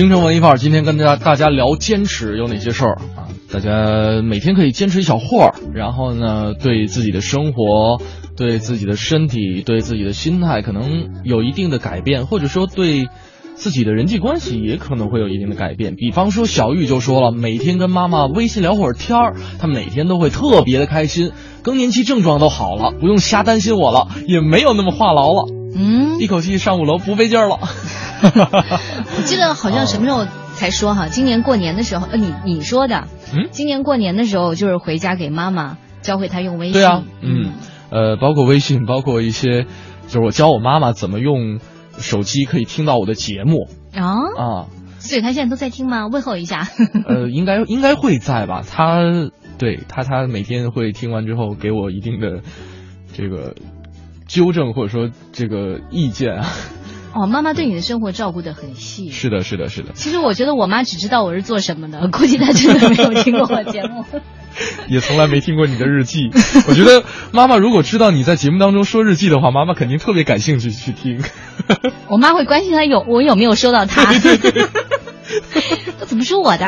京城文艺范儿，今天跟大家大家聊坚持有哪些事儿啊？大家每天可以坚持一小会儿，然后呢，对自己的生活、对自己的身体、对自己的心态，可能有一定的改变，或者说对自己的人际关系也可能会有一定的改变。比方说，小玉就说了，每天跟妈妈微信聊会儿天儿，她每天都会特别的开心，更年期症状都好了，不用瞎担心我了，也没有那么话痨了。嗯，一口气上五楼不费劲儿了。我记得好像什么时候才说哈，今年过年的时候，呃，你你说的，嗯，今年过年的时候就是回家给妈妈教会她用微信。对啊，嗯，呃，包括微信，包括一些，就是我教我妈妈怎么用手机可以听到我的节目啊啊，所以她现在都在听吗？问候一下。呃，应该应该会在吧？她对她她每天会听完之后给我一定的这个纠正或者说这个意见啊。哦，妈妈对你的生活照顾的很细。是的，是的，是的。其实我觉得我妈只知道我是做什么的，估计她真的没有听过我节目。也从来没听过你的日记。我觉得妈妈如果知道你在节目当中说日记的话，妈妈肯定特别感兴趣去听。我妈会关心她有我有没有收到她。都怎么说我的？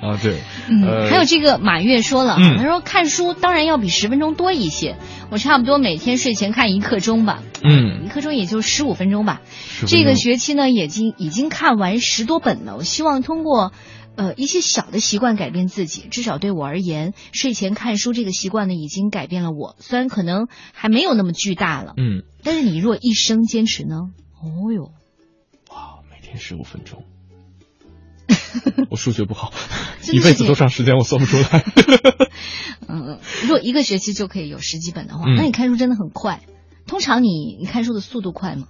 啊，对，嗯，呃还有这个马月说了，嗯他说看书当然要比十分钟多一些，我差不多每天睡前看一刻钟吧，嗯一刻钟也就十五分钟吧。15这个学期呢，已经已经看完十多本了。我希望通过呃一些小的习惯改变自己，至少对我而言，睡前看书这个习惯呢，已经改变了我。虽然可能还没有那么巨大了，嗯，但是你若一生坚持呢，哦哟，哇每天十五分钟。我数学不好，一辈子多长时间我算不出来。嗯，如果一个学期就可以有十几本的话，嗯那你看书真的很快。通常你你看书的速度快吗？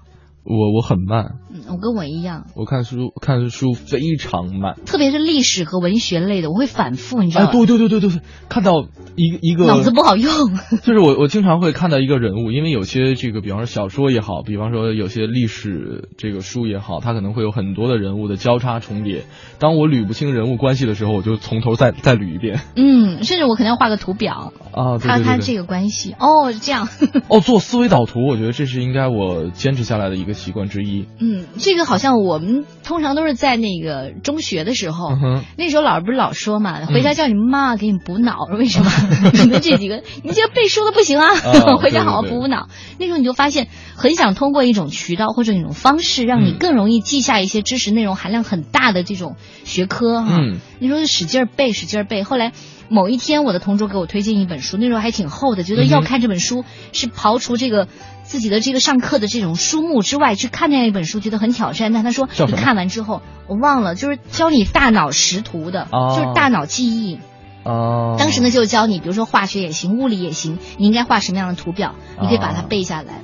我我很慢，嗯，我跟我一样，我看书看书非常慢。特别是历史和文学类的，我会反复，你知道哎，吗？对对对对对，看到一一个脑子不好用。就是我我经常会看到一个人物，因为有些这个，比方说小说也好，比方说有些历史这个书也好，它可能会有很多的人物的交叉重叠。当我捋不清人物关系的时候，我就从头再再捋一遍。嗯，甚至我可能要画个图表，啊。看看这个关系。哦，这样。哦，做思维导图，我觉得这是应该我坚持下来的一个习惯之一。嗯，这个好像我们通常都是在那个中学的时候，嗯那时候老师不是老说嘛，回家叫你妈给你补脑，为什么？你们这几个，你这背书的不行啊，啊 回家好好对对对补补脑。那时候你就发现，很想通过一种渠道或者一种方式，让你嗯更容易记下一些知识内容含量很大的这种学科哈。嗯那时候就使劲儿背，使劲儿背。后来某一天，我的同桌给我推荐一本书，那时候还挺厚的，觉得要看这本书是刨除这个自己的这个上课的这种书目之外去看那样一本书，觉得很挑战。但他说你看完之后，我忘了，就是教你大脑识图的，哦就是大脑记忆。哦，当时呢，就教你，比如说化学也行，物理也行，你应该画什么样的图表，你可以把它啊背下来。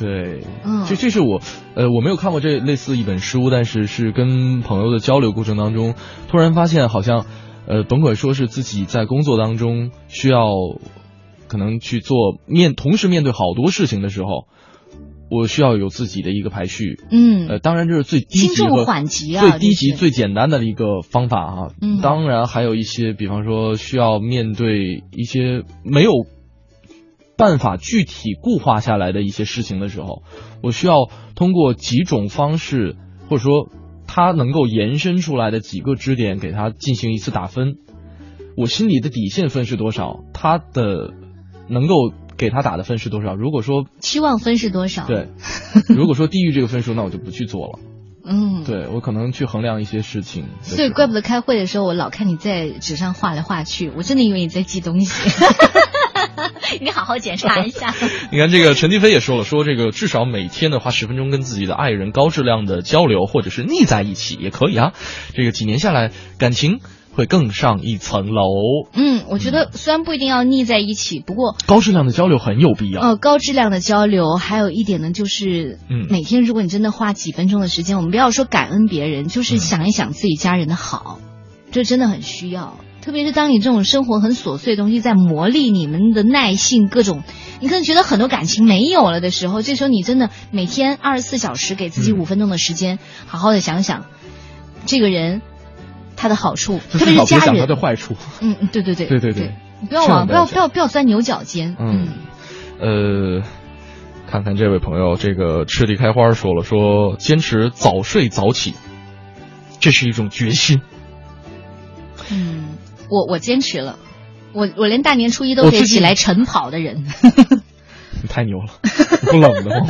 对，嗯这这是我，呃，我没有看过这类似一本书，但是是跟朋友的交流过程当中，突然发现好像，呃，甭管说是自己在工作当中需要，可能去做面同时面对好多事情的时候，我需要有自己的一个排序。嗯呃，当然这是最低级和缓急啊最低级、最简单的一个方法啊。嗯当然还有一些，比方说需要面对一些没有办法具体固化下来的一些事情的时候，我需要通过几种方式，或者说它能够延伸出来的几个支点，给它进行一次打分。我心里的底线分是多少？它的能够给他打的分是多少？如果说期望分是多少？对，如果说低于这个分数，那我就不去做了。嗯，对我可能去衡量一些事情。所以怪不得开会的时候，我老看你在纸上画来画去，我真的以为你在记东西。你好好检查一下。你看，这个陈迪飞也说了，说这个至少每天的花十分钟跟自己的爱人高质量的交流，或者是腻在一起也可以啊。这个几年下来，感情会更上一层楼。嗯，我觉得虽然不一定要腻在一起，不过高质量的交流很有必要。呃，高质量的交流，还有一点呢，就是嗯每天如果你真的花几分钟的时间，我们不要说感恩别人，就是想一想自己家人的好，这真的很需要。特别是当你这种生活很琐碎的东西在磨砺你们的耐性，各种你可能觉得很多感情没有了的时候，这时候你真的每天二十四小时给自己嗯五分钟的时间，好好的想想这个人他的好处，特别是家人。的坏处。嗯，嗯对对对对对对你不要往不要不要不要钻牛角尖。嗯，呃，看看这位朋友，这个赤地开花说了，说坚持早睡早起，这是一种决心。嗯，我我坚持了，我我连大年初一都可以起来晨跑的人。你 太牛了，不冷的吗？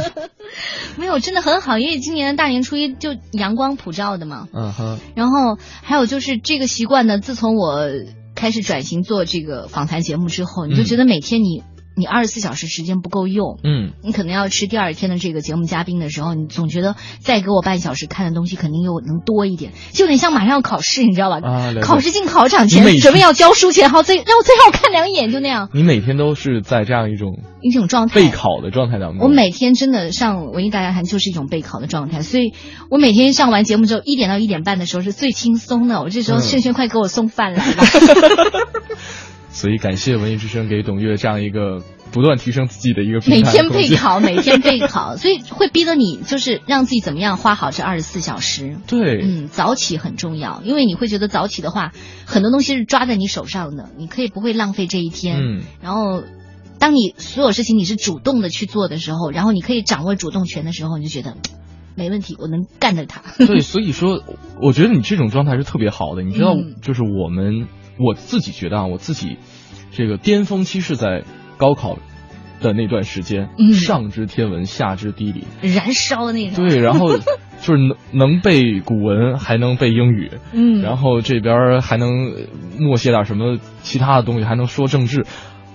没有，真的很好，因为今年的大年初一就阳光普照的嘛。嗯哼，然后还有就是这个习惯呢，自从我开始转型做这个访谈节目之后，你就嗯觉得每天你你二十四小时时间不够用，嗯，你可能要吃第二天的这个节目嘉宾的时候，你总觉得再给我半小时看的东西肯定又能多一点，就有点像马上要考试，你知道吧？啊考试进考场前准备要交书前，然后再让我再让我看两眼，就那样你每天都是在这样一种一种状态。备考的状态当中。我每天真的上文艺大家谈就是一种备考的状态，所以我每天上完节目之后，一点到一点半的时候是最轻松的。我这时候嗯炫炫快给我送饭来了。所以感谢文艺之声给董月这样一个不断提升自己的一个平每天备考，每天备考，所以会逼得你就是让自己怎么样花好这二十四小时。对，嗯，早起很重要，因为你会觉得早起的话，很多东西是抓在你手上的，你可以不会浪费这一天。嗯，然后，当你所有事情你是主动的去做的时候，然后你可以掌握主动权的时候，你就觉得没问题，我能干得它。对，所以说，我觉得你这种状态是特别好的。你知道，嗯就是我们我自己觉得啊，我自己这个巅峰期是在高考的那段时间，嗯上知天文，下知地理，燃烧的那种。对，然后就是能 能背古文，还能背英语，嗯然后这边还能呃默写点什么其他的东西，还能说政治。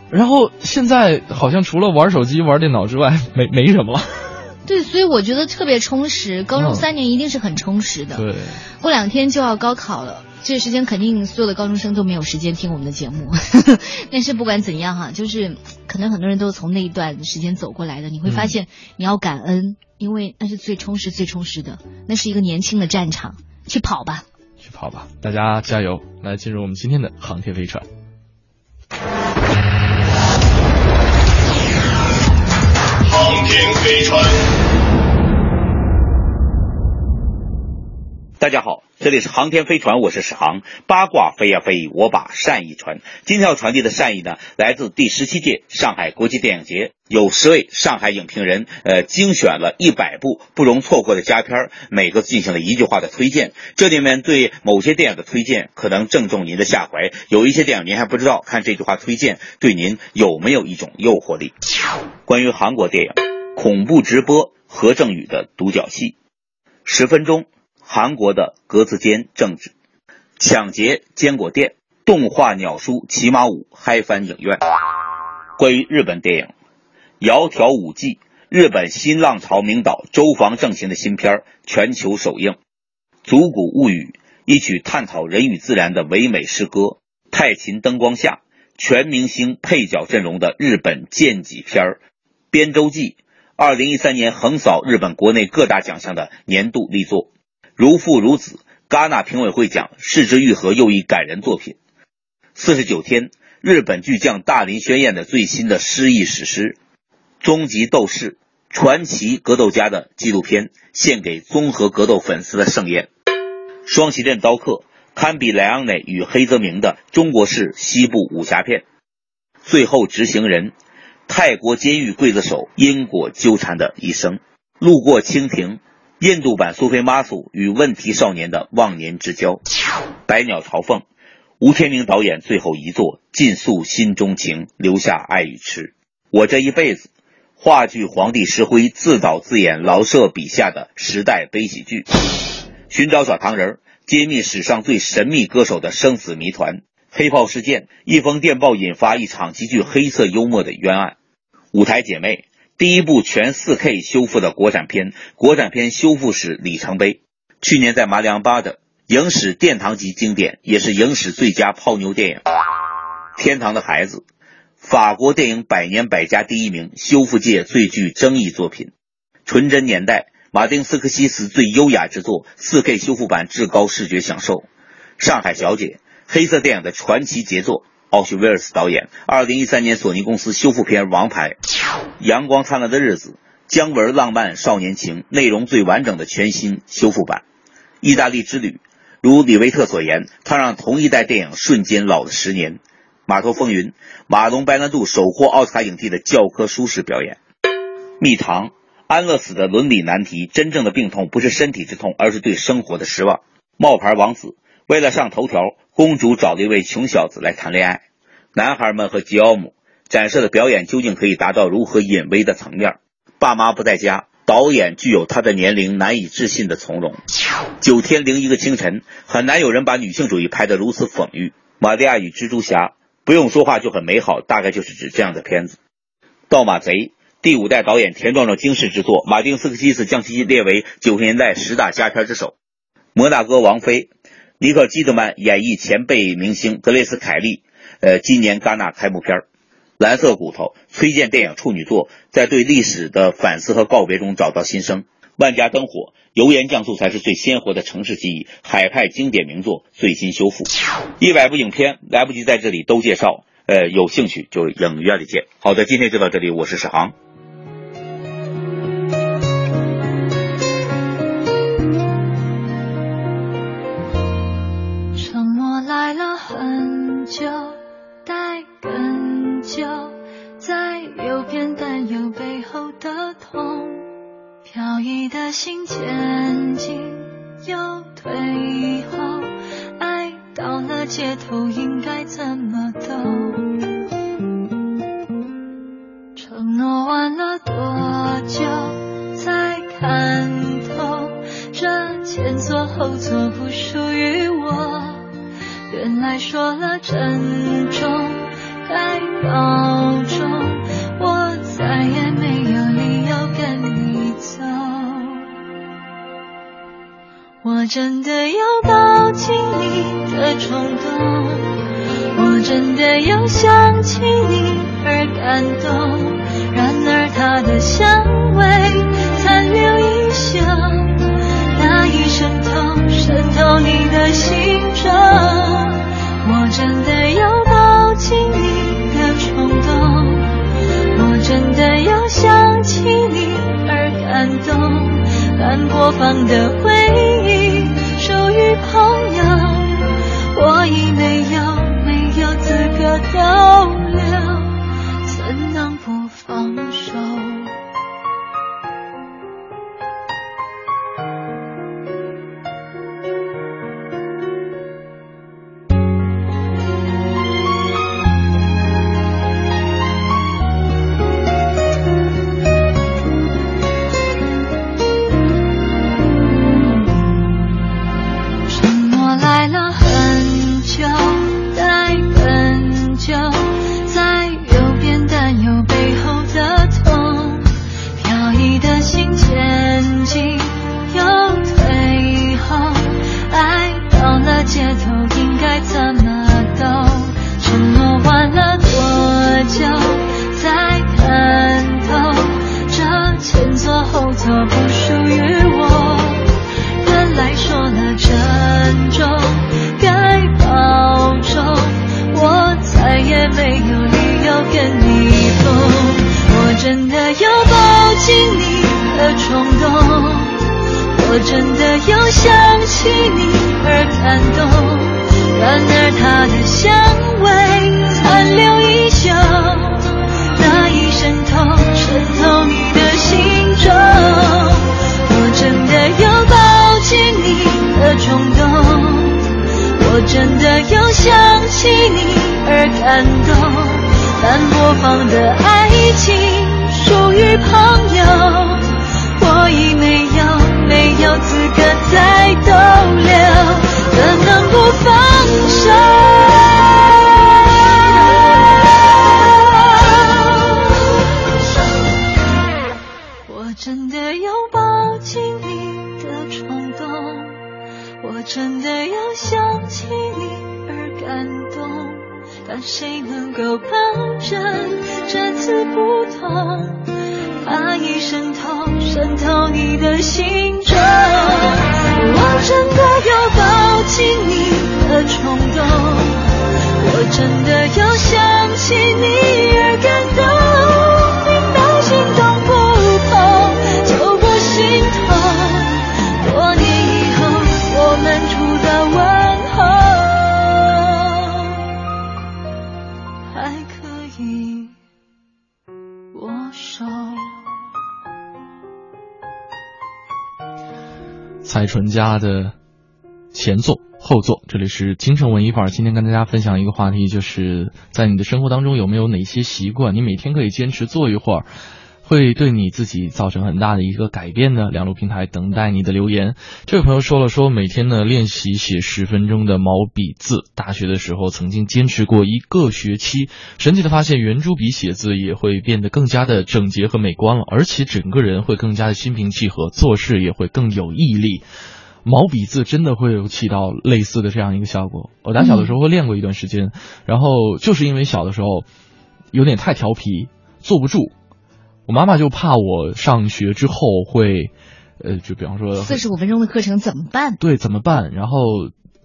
然后现在好像除了玩手机、玩电脑之外，没没什么了。对，所以我觉得特别充实。高中嗯三年一定是很充实的。对，过两天就要高考了，这个时间肯定所有的高中生都没有时间听我们的节目。但是不管怎样哈，就是可能很多人都从那一段时间走过来的，你会发现你要感恩，因为那是最充实、最充实的，那是一个年轻的战场，去跑吧。去跑吧，大家加油！来进入我们今天的航天飞船。航天飞船。大家好，这里是航天飞船，我是史航。八卦飞呀飞，我把善意传。今天要传递的善意呢，来自第十七届上海国际电影节，有十位上海影评人，呃，精选了一百部不容错过的佳片儿，每个进行了一句话的推荐。这里面对某些电影的推荐，可能正中您的下怀；有一些电影您还不知道，看这句话推荐对您有没有一种诱惑力？关于韩国电影，恐怖直播何正宇的独角戏，十分钟。韩国的格子间政治，抢劫坚果店，动画鸟叔骑马舞嗨翻影院。关于日本电影，《窈窕舞伎》，日本新浪潮名导周防正行的新片全球首映。《足谷物语》，一曲探讨人与自然的唯美诗歌。太琴灯光下，全明星配角阵容的日本剑戟片儿《编舟记》，二零一三年横扫日本国内各大奖项的年度力作。如父如子，戛纳评委会奖视之愈合又一感人作品。四十九天，日本巨匠大林宣彦的最新的诗意史诗《终极斗士》，传奇格斗家的纪录片，献给综合格斗粉丝的盛宴。双旗镇刀客堪比莱昂内与黑泽明的中国式西部武侠片。最后执行人，泰国监狱刽子手因果纠缠的一生。路过蜻蜓。印度版苏菲玛索与问题少年的忘年之交，百鸟朝凤，吴天明导演最后一作尽诉心中情，留下爱与痴。我这一辈子，话剧皇帝石灰自导自演劳舍笔下的时代悲喜剧，寻找小糖人，揭秘史上最神秘歌手的生死谜团。黑炮事件，一封电报引发一场极具黑色幽默的冤案。舞台姐妹。第一部全 4K 修复的国产片，国产片修复史里程碑。去年在马里昂巴的影史殿堂级经典，也是影史最佳泡妞电影《天堂的孩子》，法国电影百年百家第一名，修复界最具争议作品。《纯真年代》，马丁斯科西斯最优雅之作，4K 修复版至高视觉享受。《上海小姐》，黑色电影的传奇杰作。奥许威尔斯导演，二零一三年索尼公司修复片《王牌》，阳光灿烂的日子，姜文浪漫少年情，内容最完整的全新修复版。意大利之旅，如李维特所言，他让同一代电影瞬间老了十年。码头风云，马龙白兰度首获奥斯卡影帝的教科书式表演。蜜糖，安乐死的伦理难题，真正的病痛不是身体之痛，而是对生活的失望。冒牌王子，为了上头条，公主找了一位穷小子来谈恋爱。男孩们和吉奥姆展示的表演究竟可以达到如何隐微的层面？爸妈不在家，导演具有他的年龄难以置信的从容。九天零一个清晨，很难有人把女性主义拍得如此讽喻。玛利亚与蜘蛛侠，不用说话就很美好，大概就是指这样的片子。盗马贼，第五代导演田壮壮惊世之作，马丁斯科西斯将其列为九十年代十大佳片之首。摩纳哥王妃，尼克基德曼演绎前辈明星格雷斯凯利，呃，今年戛纳开幕片。蓝色骨头，崔健电影处女作，在对历史的反思和告别中找到新生。万家灯火，油盐酱醋才是最鲜活的城市记忆。海派经典名作最新修复，一百部影片来不及在这里都介绍，呃，有兴趣就影院里见。好的，今天就到这里，我是史航。右边担忧背后的痛，飘逸的心前进又退后，爱到了街头应该怎么走？承诺完了多久才看透？这前座后座不属于我。原来说了珍重，该保重，我真的有抱紧你的冲动，我真的有想起你而感动。然而它的香味残留一宿，那一渗透渗透你的心中。我真的有抱紧你的冲动，我真的有想起你而感动。但播放的回忆属于朋友，我已没有没有资格逗留，怎能不放手？他的前作。后作，这里是京城文艺范儿。今天跟大家分享一个话题，就是在你的生活当中有没有哪些习惯，你每天可以坚持做一会儿，会对你自己造成很大的一个改变呢？两路平台等待你的留言。这位朋友说了，说每天呢练习写十分钟的毛笔字，大学的时候曾经坚持过一个学期，神奇的发现圆珠笔写字也会变得更加的整洁和美观了，而且整个人会更加的心平气和，做事也会更有毅力。毛笔字真的会有起到类似的这样一个效果。我打小的时候会练过一段时间，然后就是因为小的时候有点太调皮，坐不住，我妈妈就怕我上学之后会，呃，就比方说四十五分钟的课程怎么办？对，怎么办？然后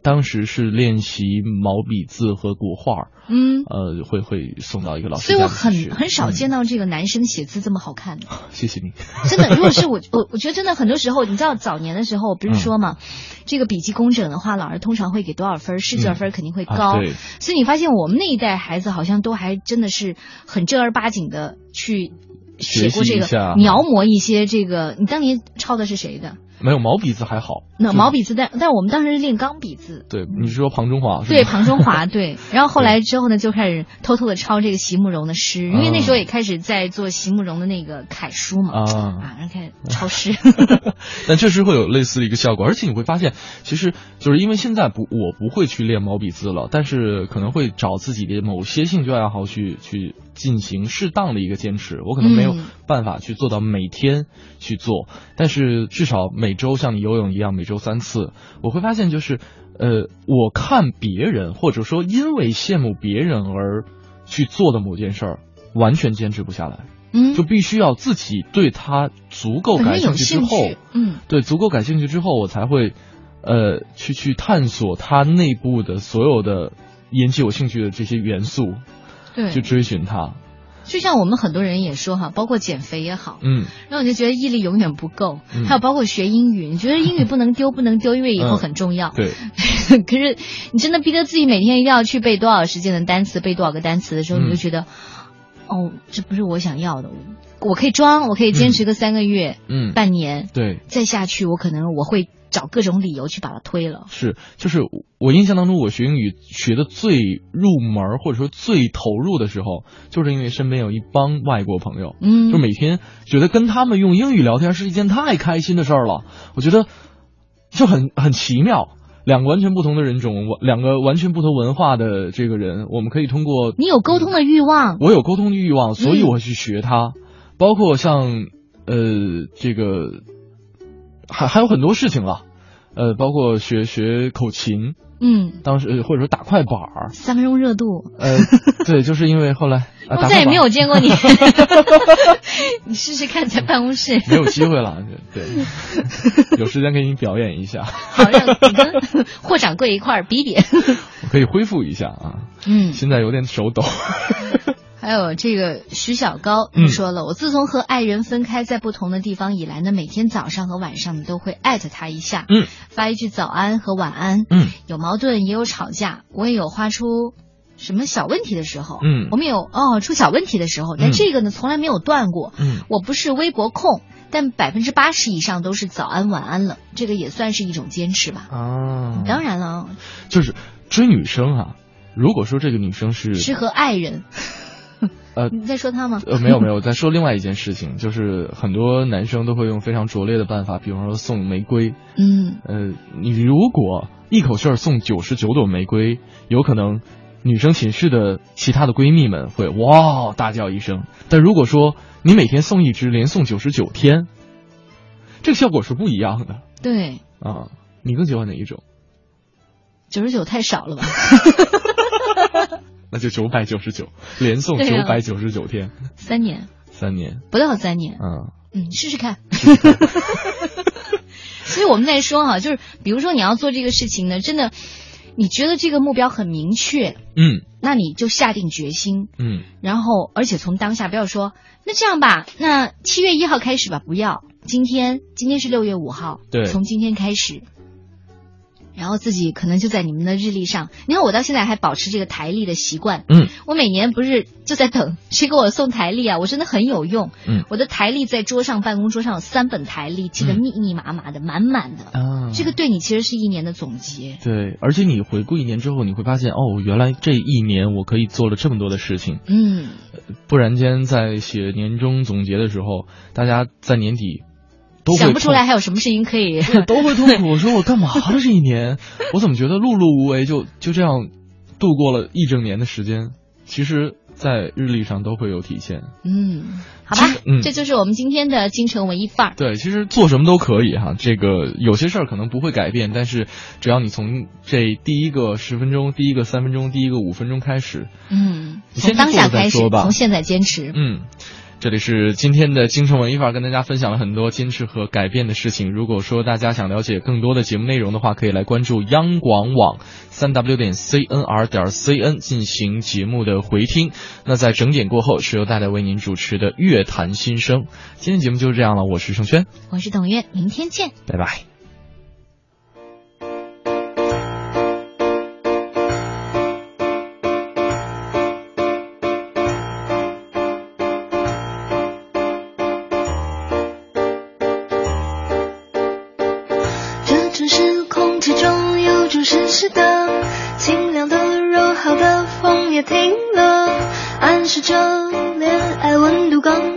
当时是练习毛笔字和国画，嗯，呃，会会送到一个老师所以我很很少见到这个男生写字这么好看的。谢谢你。真的，如果是我，我 我觉得真的很多时候，你知道早年的时候不是说嘛，这个笔记工整的话，老师通常会给多少分，试卷分肯定会高。啊对所以你发现我们那一代孩子好像都还真的是很正儿八经的去写过这个描摹一些这个。你当年抄的是谁的？没有毛笔字还好，那毛笔字，但但我们当时是练钢笔字。对，你是说庞中华？对，庞中华 对，然后后来之后呢，就开始偷偷的抄这个席慕容的诗，因为那时候也开始在做席慕容的那个楷书嘛，啊啊，然后开始抄诗。但确实会有类似的一个效果，而且你会发现，其实就是因为现在不，我不会去练毛笔字了，但是可能会找自己的某些兴趣爱好去去进行适当的一个坚持。我可能没有嗯办法去做到每天去做，但是至少每周像你游泳一样，每周三次，我会发现就是，呃，我看别人或者说因为羡慕别人而去做的某件事儿，完全坚持不下来。嗯就必须要自己对它足够感兴趣之后，嗯，对足够感兴趣之后，我才会呃去去探索它内部的所有的引起我兴趣的这些元素，对，去追寻它。就像我们很多人也说哈，包括减肥也好，嗯，然后我就觉得毅力永远不够，嗯。还有包括学英语，你觉得英语不能丢，不能丢，因为以后嗯。很重要。对，可是你真的逼着自己每天一定要去背多少时间的单词，背多少个单词的时候，嗯。你就觉得，哦，这不是我想要的。我可以装，我可以坚持个三个月、嗯。半年，对，再下去我可能我会找各种理由去把它推了。是，就是我印象当中，我学英语学的最入门儿或者说最投入的时候，就是因为身边有一帮外国朋友，嗯就每天觉得跟他们用英语聊天是一件太开心的事儿了，我觉得就很很奇妙。两个完全不同的人种，两个完全不同文化的这个人，我们可以通过你有沟通的欲望，我有沟通的欲望，所以嗯我去学它，包括像呃这个还还有很多事情了，呃，包括学学口琴，嗯，当时呃或者说打快板儿，三分钟热度，呃，对，就是因为后来、啊、我再也没有见过你 你试试看，在办公室没有机会了，对，有时间给你表演一下，好让你跟霍掌柜一块儿比比。我可以恢复一下啊，嗯，现在有点手抖，还有这个徐小高嗯。说了，我自从和爱人分开在不同的地方以来呢，每天早上和晚上呢都会艾特他一下，嗯，发一句早安和晚安，嗯，有矛盾也有吵架，我也有花出什么小问题的时候，嗯。我们有哦出小问题的时候，但嗯。这个呢从来没有断过，嗯。我不是微博控。但百分之八十以上都是早安晚安了，这个也算是一种坚持吧。啊，当然了，就是追女生啊，如果说这个女生是是和爱人，呃你在说他吗？呃，没有没有，在说另外一件事情，就是很多男生都会用非常拙劣的办法，比方说送玫瑰。嗯，呃，你如果一口气儿送九十九朵玫瑰，有可能女生寝室的其他的闺蜜们会哇大叫一声。但如果说你每天送一支，连送九十九天，这个效果是不一样的对，啊。你更喜欢哪一种？九十九太少了吧？那就九百九十九，连送九百九十九天，三年 三年。不到三年，嗯，嗯，试试看。所以我们在说哈，就是比如说你要做这个事情呢，真的，你觉得这个目标很明确，嗯那你就下定决心，嗯。然后而且从当下不要说，那这样吧，那七月一号开始吧，不要，今天今天是六月五号，对从今天开始，然后自己可能就在你们的日历上。你看我到现在还保持这个台历的习惯，嗯，我每年不是就在等谁给我送台历啊？我真的很有用，嗯，我的台历在桌上，办公桌上有三本台历，记得嗯密密麻麻的，满满的。啊，这个对你其实是一年的总结。对，而且你回顾一年之后，你会发现哦，原来这一年我可以做了这么多的事情。嗯，不然间在写年终总结的时候，大家在年底都想不出来还有什么事情可以。对都会痛苦。我说我干嘛了这一年？我怎么觉得碌碌无为就就这样度过了一整年的时间？其实，在日历上都会有体现。嗯，好吧，嗯这就是我们今天的京城文艺范儿。对，其实做什么都可以哈。这个有些事儿可能不会改变，但是只要你从这第一个十分钟、第一个三分钟、第一个五分钟开始，嗯，你先从当下开始，吧从现在坚持。嗯，这里是今天的京城文艺范儿，跟大家分享了很多坚持和改变的事情。如果说大家想了解更多的节目内容的话，可以来关注央广网三 w 点 cnr 点 cn 进行节目的回听。那在整点过后，是由大家为您主持的乐坛新生。今天节目就是这样了，我是盛轩，我是董月，明天见。拜拜。也停了，暗示着恋爱温度刚